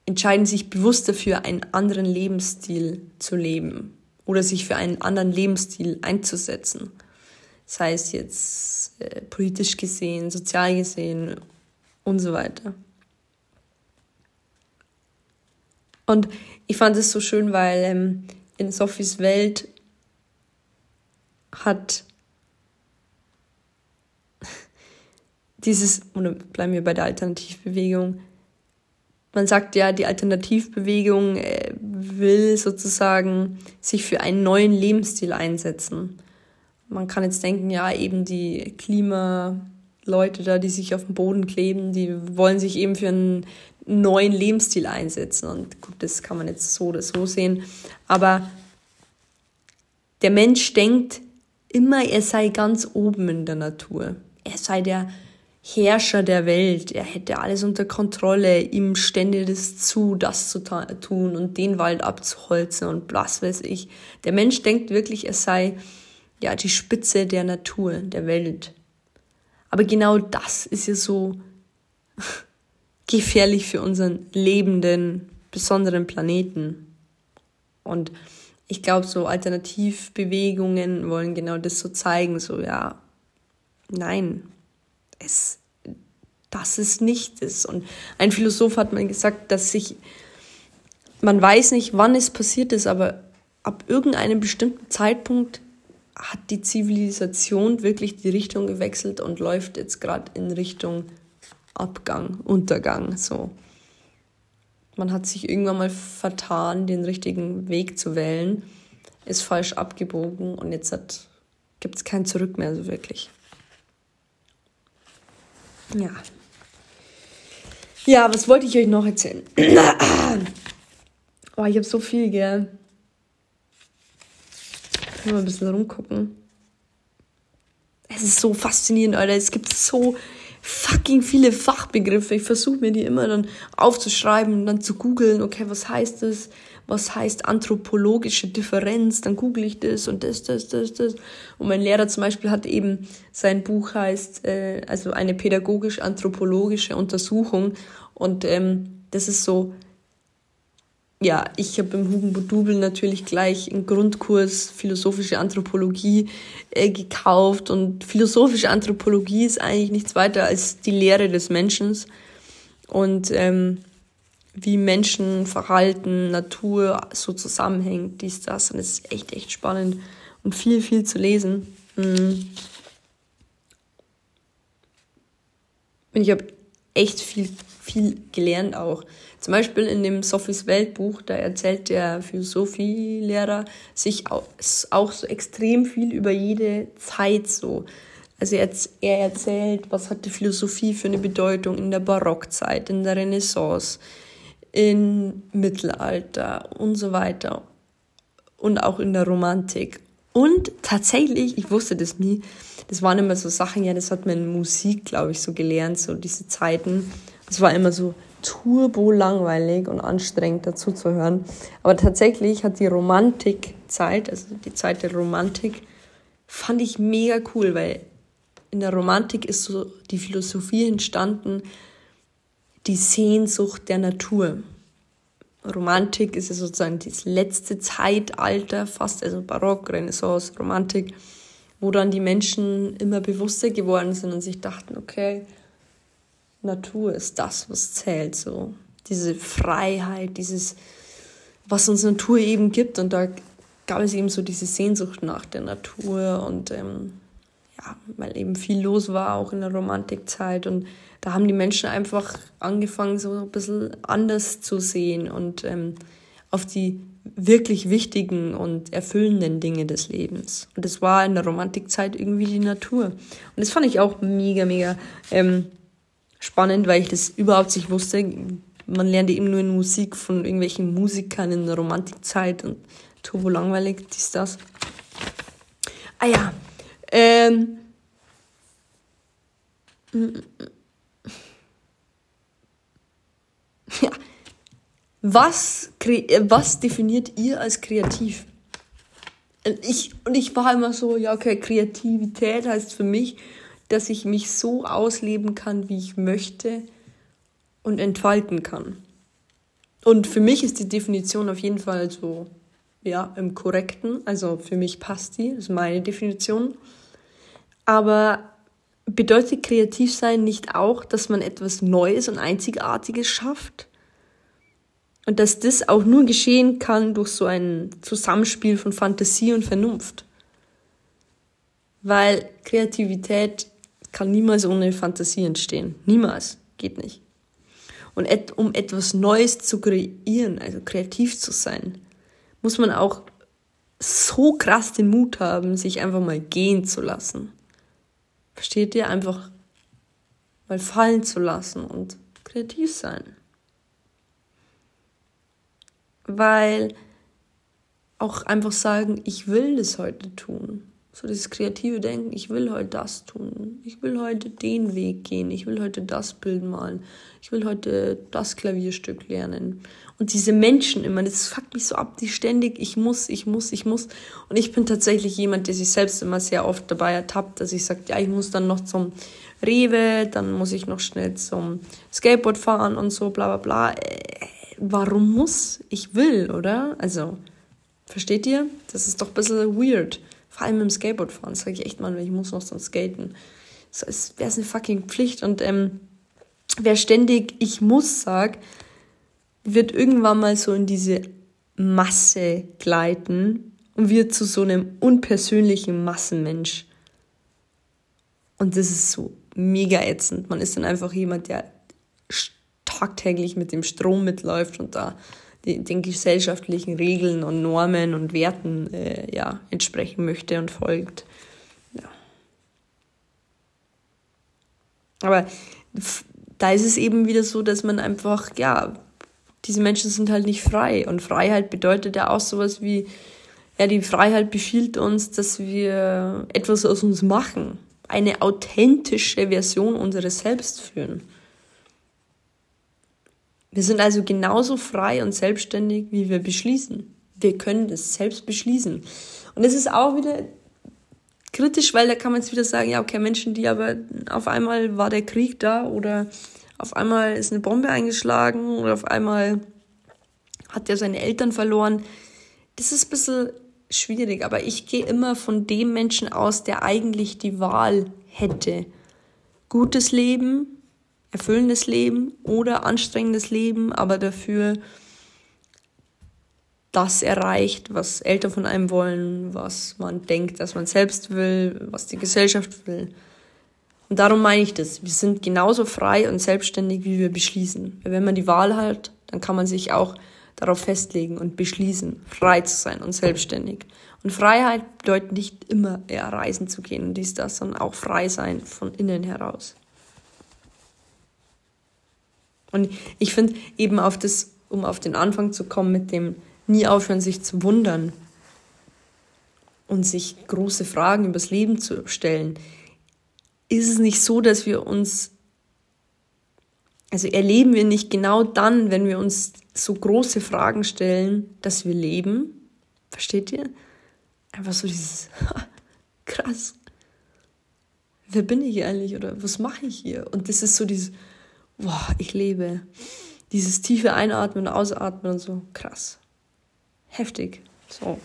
entscheiden sich bewusst dafür, einen anderen Lebensstil zu leben oder sich für einen anderen Lebensstil einzusetzen. Sei es jetzt äh, politisch gesehen, sozial gesehen und so weiter. Und ich fand es so schön, weil ähm, in Sophies Welt hat dieses, oder bleiben wir bei der Alternativbewegung, man sagt ja, die Alternativbewegung äh, will sozusagen sich für einen neuen Lebensstil einsetzen. Man kann jetzt denken, ja, eben die Klimaleute da, die sich auf dem Boden kleben, die wollen sich eben für einen neuen Lebensstil einsetzen. Und gut, das kann man jetzt so oder so sehen. Aber der Mensch denkt immer, er sei ganz oben in der Natur. Er sei der Herrscher der Welt. Er hätte alles unter Kontrolle. Ihm stände das zu, das zu tun und den Wald abzuholzen und was weiß ich. Der Mensch denkt wirklich, er sei ja die Spitze der Natur, der Welt. Aber genau das ist ja so gefährlich für unseren lebenden, besonderen Planeten. Und ich glaube, so Alternativbewegungen wollen genau das so zeigen, so ja, nein, es, das ist nicht ist. Und ein Philosoph hat mal gesagt, dass sich, man weiß nicht, wann es passiert ist, aber ab irgendeinem bestimmten Zeitpunkt hat die Zivilisation wirklich die Richtung gewechselt und läuft jetzt gerade in Richtung Abgang, Untergang, so. Man hat sich irgendwann mal vertan, den richtigen Weg zu wählen, ist falsch abgebogen und jetzt gibt es kein Zurück mehr so wirklich. Ja. Ja, was wollte ich euch noch erzählen? oh, ich habe so viel, gell. Ich will mal ein bisschen rumgucken. Es ist so faszinierend, Alter. Es gibt so fucking viele Fachbegriffe. Ich versuche mir die immer dann aufzuschreiben und dann zu googeln, okay, was heißt das? Was heißt anthropologische Differenz, dann google ich das und das, das, das, das. Und mein Lehrer zum Beispiel hat eben, sein Buch heißt, äh, also eine pädagogisch-anthropologische Untersuchung. Und ähm, das ist so, ja, ich habe im Hugenbudubel natürlich gleich einen Grundkurs philosophische Anthropologie äh, gekauft. Und philosophische Anthropologie ist eigentlich nichts weiter als die Lehre des Menschen. Und ähm, wie Menschen, Verhalten, Natur so zusammenhängt, dies, das. Und es ist echt, echt spannend und viel, viel zu lesen. Mhm. Und ich habe echt viel, viel gelernt auch. Zum Beispiel in dem Sophies Weltbuch, da erzählt der Philosophielehrer sich auch, so extrem viel über jede Zeit so. Also er, er erzählt, was hat die Philosophie für eine Bedeutung in der Barockzeit, in der Renaissance, im Mittelalter und so weiter und auch in der Romantik. Und tatsächlich, ich wusste das nie, das waren immer so Sachen, ja, das hat man in Musik, glaube ich, so gelernt, so diese Zeiten. Es war immer so turbo langweilig und anstrengend dazu zu hören. Aber tatsächlich hat die Romantikzeit, also die Zeit der Romantik, fand ich mega cool, weil in der Romantik ist so die Philosophie entstanden, die Sehnsucht der Natur. Romantik ist ja sozusagen das letzte Zeitalter, fast also Barock, Renaissance, Romantik, wo dann die Menschen immer bewusster geworden sind und sich dachten, okay, Natur ist das, was zählt, so. Diese Freiheit, dieses, was uns Natur eben gibt. Und da gab es eben so diese Sehnsucht nach der Natur und ähm, ja, weil eben viel los war, auch in der Romantikzeit. Und da haben die Menschen einfach angefangen, so ein bisschen anders zu sehen und ähm, auf die wirklich wichtigen und erfüllenden Dinge des Lebens. Und das war in der Romantikzeit irgendwie die Natur. Und das fand ich auch mega, mega ähm, spannend, weil ich das überhaupt nicht wusste. Man lernte eben nur in Musik von irgendwelchen Musikern in der Romantikzeit und turbo langweilig, dies, das. Ah ja, ähm, Ja. Was, was definiert ihr als kreativ? Ich, und ich war immer so, ja, okay, Kreativität heißt für mich, dass ich mich so ausleben kann, wie ich möchte und entfalten kann. Und für mich ist die Definition auf jeden Fall so, ja, im Korrekten. Also für mich passt die, das ist meine Definition. Aber bedeutet kreativ sein nicht auch, dass man etwas Neues und Einzigartiges schafft? Und dass das auch nur geschehen kann durch so ein Zusammenspiel von Fantasie und Vernunft. Weil Kreativität kann niemals ohne Fantasie entstehen. Niemals. Geht nicht. Und et um etwas Neues zu kreieren, also kreativ zu sein, muss man auch so krass den Mut haben, sich einfach mal gehen zu lassen. Versteht ihr? Einfach mal fallen zu lassen und kreativ sein. Weil auch einfach sagen, ich will das heute tun. So dieses kreative Denken, ich will heute das tun, ich will heute den Weg gehen, ich will heute das Bild malen, ich will heute das Klavierstück lernen. Und diese Menschen immer, das fuckt mich so ab, die ständig, ich muss, ich muss, ich muss. Und ich bin tatsächlich jemand, der sich selbst immer sehr oft dabei ertappt, dass ich sage, ja, ich muss dann noch zum Rewe, dann muss ich noch schnell zum Skateboard fahren und so, bla bla bla. Äh, warum muss? Ich will, oder? Also, versteht ihr? Das ist doch ein bisschen weird. Vor allem im Skateboard fahren, sage ich echt mal, ich muss noch so skaten. Es wäre eine fucking Pflicht. Und ähm, wer ständig ich muss sagt, wird irgendwann mal so in diese Masse gleiten und wird zu so einem unpersönlichen Massenmensch. Und das ist so mega ätzend. Man ist dann einfach jemand, der tagtäglich mit dem Strom mitläuft und da den, gesellschaftlichen Regeln und Normen und Werten äh, ja, entsprechen möchte und folgt. Ja. Aber da ist es eben wieder so, dass man einfach, ja, diese Menschen sind halt nicht frei. Und Freiheit bedeutet ja auch sowas wie, ja, die Freiheit befiehlt uns, dass wir etwas aus uns machen. Eine authentische Version unseres Selbst führen. Wir sind also genauso frei und selbstständig, wie wir beschließen. Wir können das selbst beschließen. Und es ist auch wieder kritisch, weil da kann man jetzt wieder sagen, ja, okay, Menschen, die aber auf einmal war der Krieg da oder auf einmal ist eine Bombe eingeschlagen oder auf einmal hat er seine Eltern verloren. Das ist ein bisschen schwierig, aber ich gehe immer von dem Menschen aus, der eigentlich die Wahl hätte. Gutes Leben erfüllendes Leben oder anstrengendes Leben, aber dafür das erreicht, was Eltern von einem wollen, was man denkt, dass man selbst will, was die Gesellschaft will. Und darum meine ich das. Wir sind genauso frei und selbstständig, wie wir beschließen. Wenn man die Wahl hat, dann kann man sich auch darauf festlegen und beschließen, frei zu sein und selbstständig. Und Freiheit bedeutet nicht immer eher reisen zu gehen und dies, das, sondern auch frei sein von innen heraus. Und ich finde eben auf das, um auf den Anfang zu kommen, mit dem nie aufhören, sich zu wundern und sich große Fragen übers Leben zu stellen, ist es nicht so, dass wir uns, also erleben wir nicht genau dann, wenn wir uns so große Fragen stellen, dass wir leben? Versteht ihr? Einfach so dieses, krass, wer bin ich eigentlich oder was mache ich hier? Und das ist so dieses, boah, ich lebe. Dieses tiefe Einatmen und Ausatmen und so, krass. Heftig. So.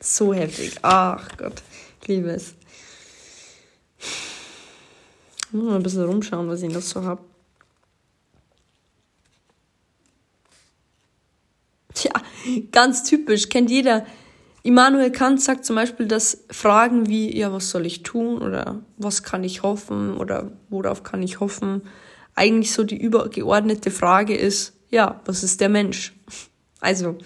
So heftig. Ach Gott, ich liebe es. Muss mal ein bisschen rumschauen, was ich noch so habe. Tja, ganz typisch, kennt jeder. Immanuel Kant sagt zum Beispiel, dass Fragen wie, ja, was soll ich tun oder was kann ich hoffen oder worauf kann ich hoffen, eigentlich so die übergeordnete Frage ist, ja, was ist der Mensch? Also,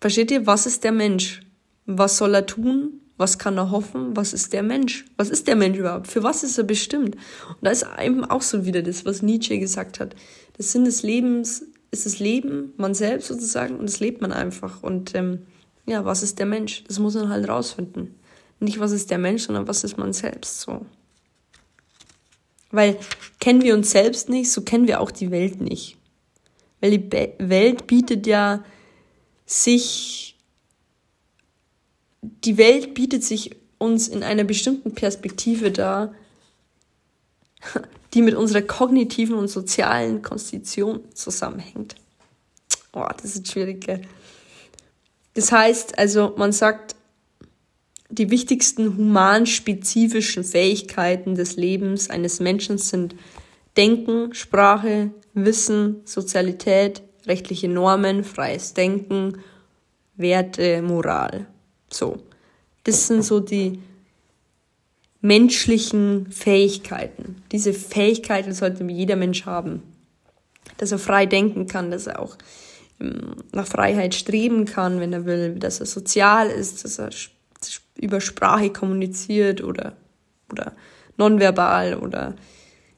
versteht ihr, was ist der Mensch? Was soll er tun? Was kann er hoffen? Was ist der Mensch? Was ist der Mensch überhaupt? Für was ist er bestimmt? Und da ist eben auch so wieder das, was Nietzsche gesagt hat. Das Sinn des Lebens ist das Leben, man selbst sozusagen, und das lebt man einfach. Und ähm, ja, was ist der Mensch? Das muss man halt rausfinden. Nicht, was ist der Mensch, sondern was ist man selbst so. Weil kennen wir uns selbst nicht, so kennen wir auch die Welt nicht. Weil die Be Welt bietet ja sich, die Welt bietet sich uns in einer bestimmten Perspektive dar, die mit unserer kognitiven und sozialen Konstitution zusammenhängt. Oh, das ist schwierig, gell? Das heißt, also man sagt, die wichtigsten humanspezifischen Fähigkeiten des Lebens eines Menschen sind Denken, Sprache, Wissen, Sozialität, rechtliche Normen, freies Denken, Werte, Moral. So. Das sind so die menschlichen Fähigkeiten. Diese Fähigkeiten sollte jeder Mensch haben. Dass er frei denken kann, dass er auch ähm, nach Freiheit streben kann, wenn er will, dass er sozial ist, dass er über Sprache kommuniziert oder, oder nonverbal oder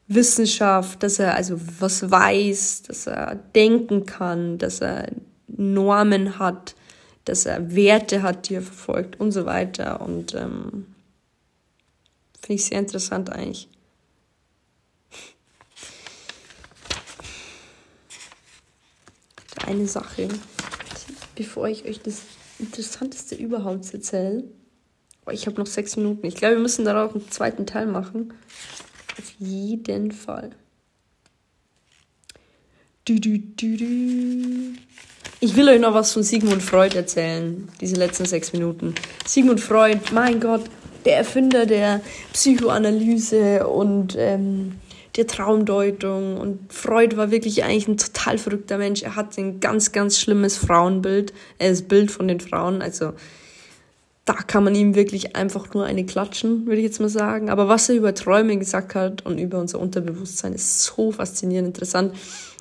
Wissenschaft, dass er also was weiß, dass er denken kann, dass er Normen hat, dass er Werte hat, die er verfolgt und so weiter. Und ähm, finde ich sehr interessant eigentlich. Eine Sache, bevor ich euch das Interessanteste überhaupt erzähle. Oh, ich habe noch sechs Minuten. Ich glaube, wir müssen darauf einen zweiten Teil machen. Auf jeden Fall. Du, du, du, du. Ich will euch noch was von Sigmund Freud erzählen, diese letzten sechs Minuten. Sigmund Freud, mein Gott, der Erfinder der Psychoanalyse und ähm, der Traumdeutung. Und Freud war wirklich eigentlich ein total verrückter Mensch. Er hatte ein ganz, ganz schlimmes Frauenbild, äh, das Bild von den Frauen. Also da kann man ihm wirklich einfach nur eine klatschen, würde ich jetzt mal sagen. Aber was er über Träume gesagt hat und über unser Unterbewusstsein ist so faszinierend interessant,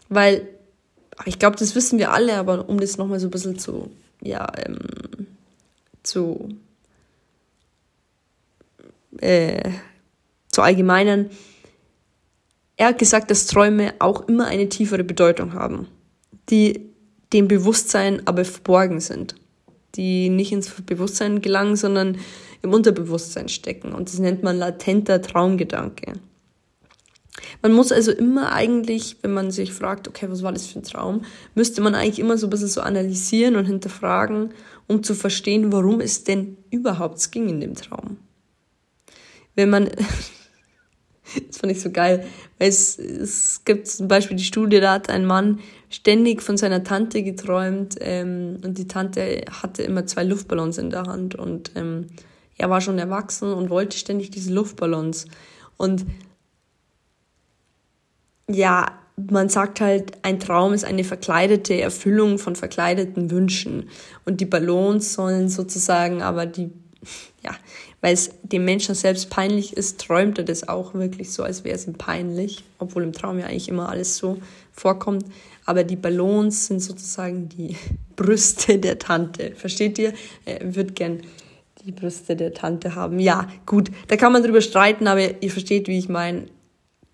weil ich glaube, das wissen wir alle, aber um das nochmal so ein bisschen zu, ja, ähm, zu, äh, zu allgemeinern. Er hat gesagt, dass Träume auch immer eine tiefere Bedeutung haben, die dem Bewusstsein aber verborgen sind, die nicht ins Bewusstsein gelangen, sondern im Unterbewusstsein stecken. Und das nennt man latenter Traumgedanke. Man muss also immer eigentlich, wenn man sich fragt, okay, was war das für ein Traum, müsste man eigentlich immer so ein bisschen so analysieren und hinterfragen, um zu verstehen, warum es denn überhaupt ging in dem Traum. Wenn man, das fand ich so geil, weil es, es gibt zum Beispiel die Studie, da hat ein Mann ständig von seiner Tante geträumt ähm, und die Tante hatte immer zwei Luftballons in der Hand und ähm, er war schon erwachsen und wollte ständig diese Luftballons. Und ja, man sagt halt, ein Traum ist eine verkleidete Erfüllung von verkleideten Wünschen. Und die Ballons sollen sozusagen aber die, ja, weil es dem Menschen selbst peinlich ist, träumt er das auch wirklich so, als wäre es ihm peinlich, obwohl im Traum ja eigentlich immer alles so vorkommt. Aber die Ballons sind sozusagen die Brüste der Tante. Versteht ihr? Er wird gern die Brüste der Tante haben. Ja, gut, da kann man drüber streiten, aber ihr versteht, wie ich meine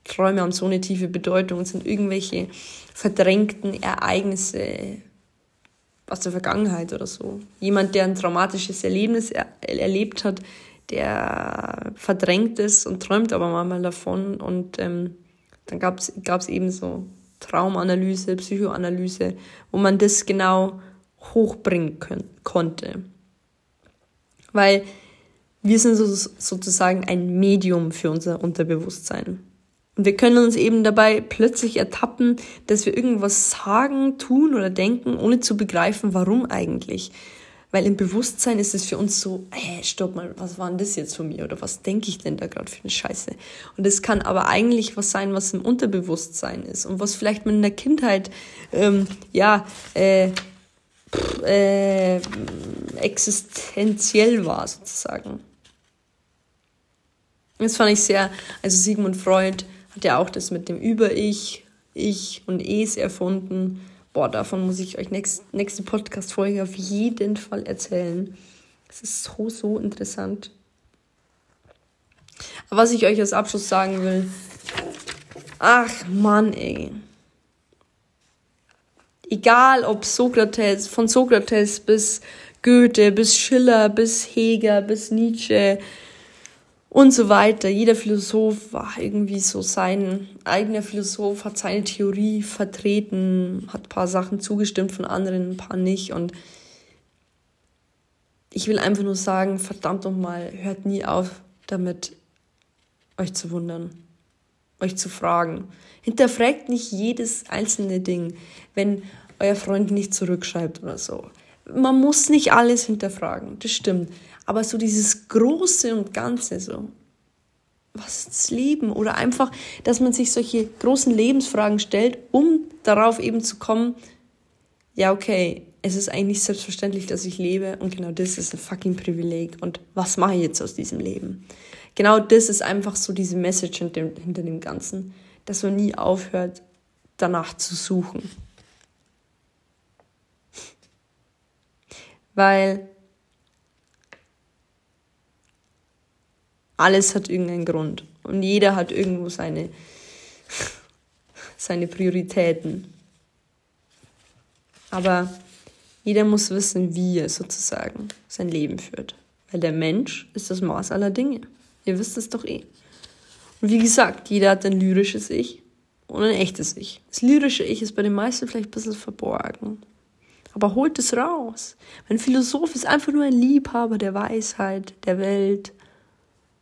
Träume haben so eine tiefe Bedeutung und sind irgendwelche verdrängten Ereignisse aus der Vergangenheit oder so. Jemand, der ein traumatisches Erlebnis er erlebt hat, der verdrängt es und träumt aber manchmal davon. Und ähm, dann gab es eben so Traumanalyse, Psychoanalyse, wo man das genau hochbringen konnte. Weil wir sind so, sozusagen ein Medium für unser Unterbewusstsein. Und wir können uns eben dabei plötzlich ertappen, dass wir irgendwas sagen, tun oder denken, ohne zu begreifen, warum eigentlich. Weil im Bewusstsein ist es für uns so, hey, stopp mal, was war denn das jetzt von mir? Oder was denke ich denn da gerade für eine Scheiße? Und es kann aber eigentlich was sein, was im Unterbewusstsein ist und was vielleicht man in der Kindheit, ähm, ja, äh, äh, existenziell war sozusagen. Das fand ich sehr, also Sigmund Freud hat ja auch das mit dem Über-Ich, Ich und Es erfunden. Boah, davon muss ich euch nächst, nächste Podcast-Folge auf jeden Fall erzählen. Es ist so, so interessant. Aber was ich euch als Abschluss sagen will, ach Mann, ey. Egal ob Sokrates, von Sokrates bis Goethe, bis Schiller, bis Heger, bis Nietzsche, und so weiter. Jeder Philosoph war irgendwie so sein eigener Philosoph, hat seine Theorie vertreten, hat ein paar Sachen zugestimmt von anderen, ein paar nicht. Und ich will einfach nur sagen, verdammt nochmal, hört nie auf damit, euch zu wundern, euch zu fragen. Hinterfragt nicht jedes einzelne Ding, wenn euer Freund nicht zurückschreibt oder so. Man muss nicht alles hinterfragen, das stimmt. Aber so dieses Große und Ganze, so, was ist das Leben? Oder einfach, dass man sich solche großen Lebensfragen stellt, um darauf eben zu kommen, ja, okay, es ist eigentlich selbstverständlich, dass ich lebe und genau das ist ein fucking Privileg. Und was mache ich jetzt aus diesem Leben? Genau das ist einfach so diese Message hinter dem Ganzen, dass man nie aufhört, danach zu suchen. Weil alles hat irgendeinen Grund. Und jeder hat irgendwo seine, seine Prioritäten. Aber Jeder muss wissen, wie er sozusagen sein Leben führt. Weil der Mensch ist das Maß aller Dinge. Ihr wisst es doch eh. Und wie gesagt, jeder hat ein lyrisches Ich und ein echtes Ich. Das lyrische Ich ist bei den meisten vielleicht ein bisschen verborgen. Aber holt es raus. Ein Philosoph ist einfach nur ein Liebhaber der Weisheit, der Welt.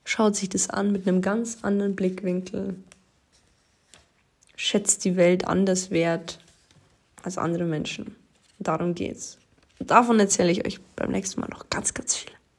Schaut sich das an mit einem ganz anderen Blickwinkel. Schätzt die Welt anders wert als andere Menschen. Darum geht's. Und davon erzähle ich euch beim nächsten Mal noch ganz, ganz viel.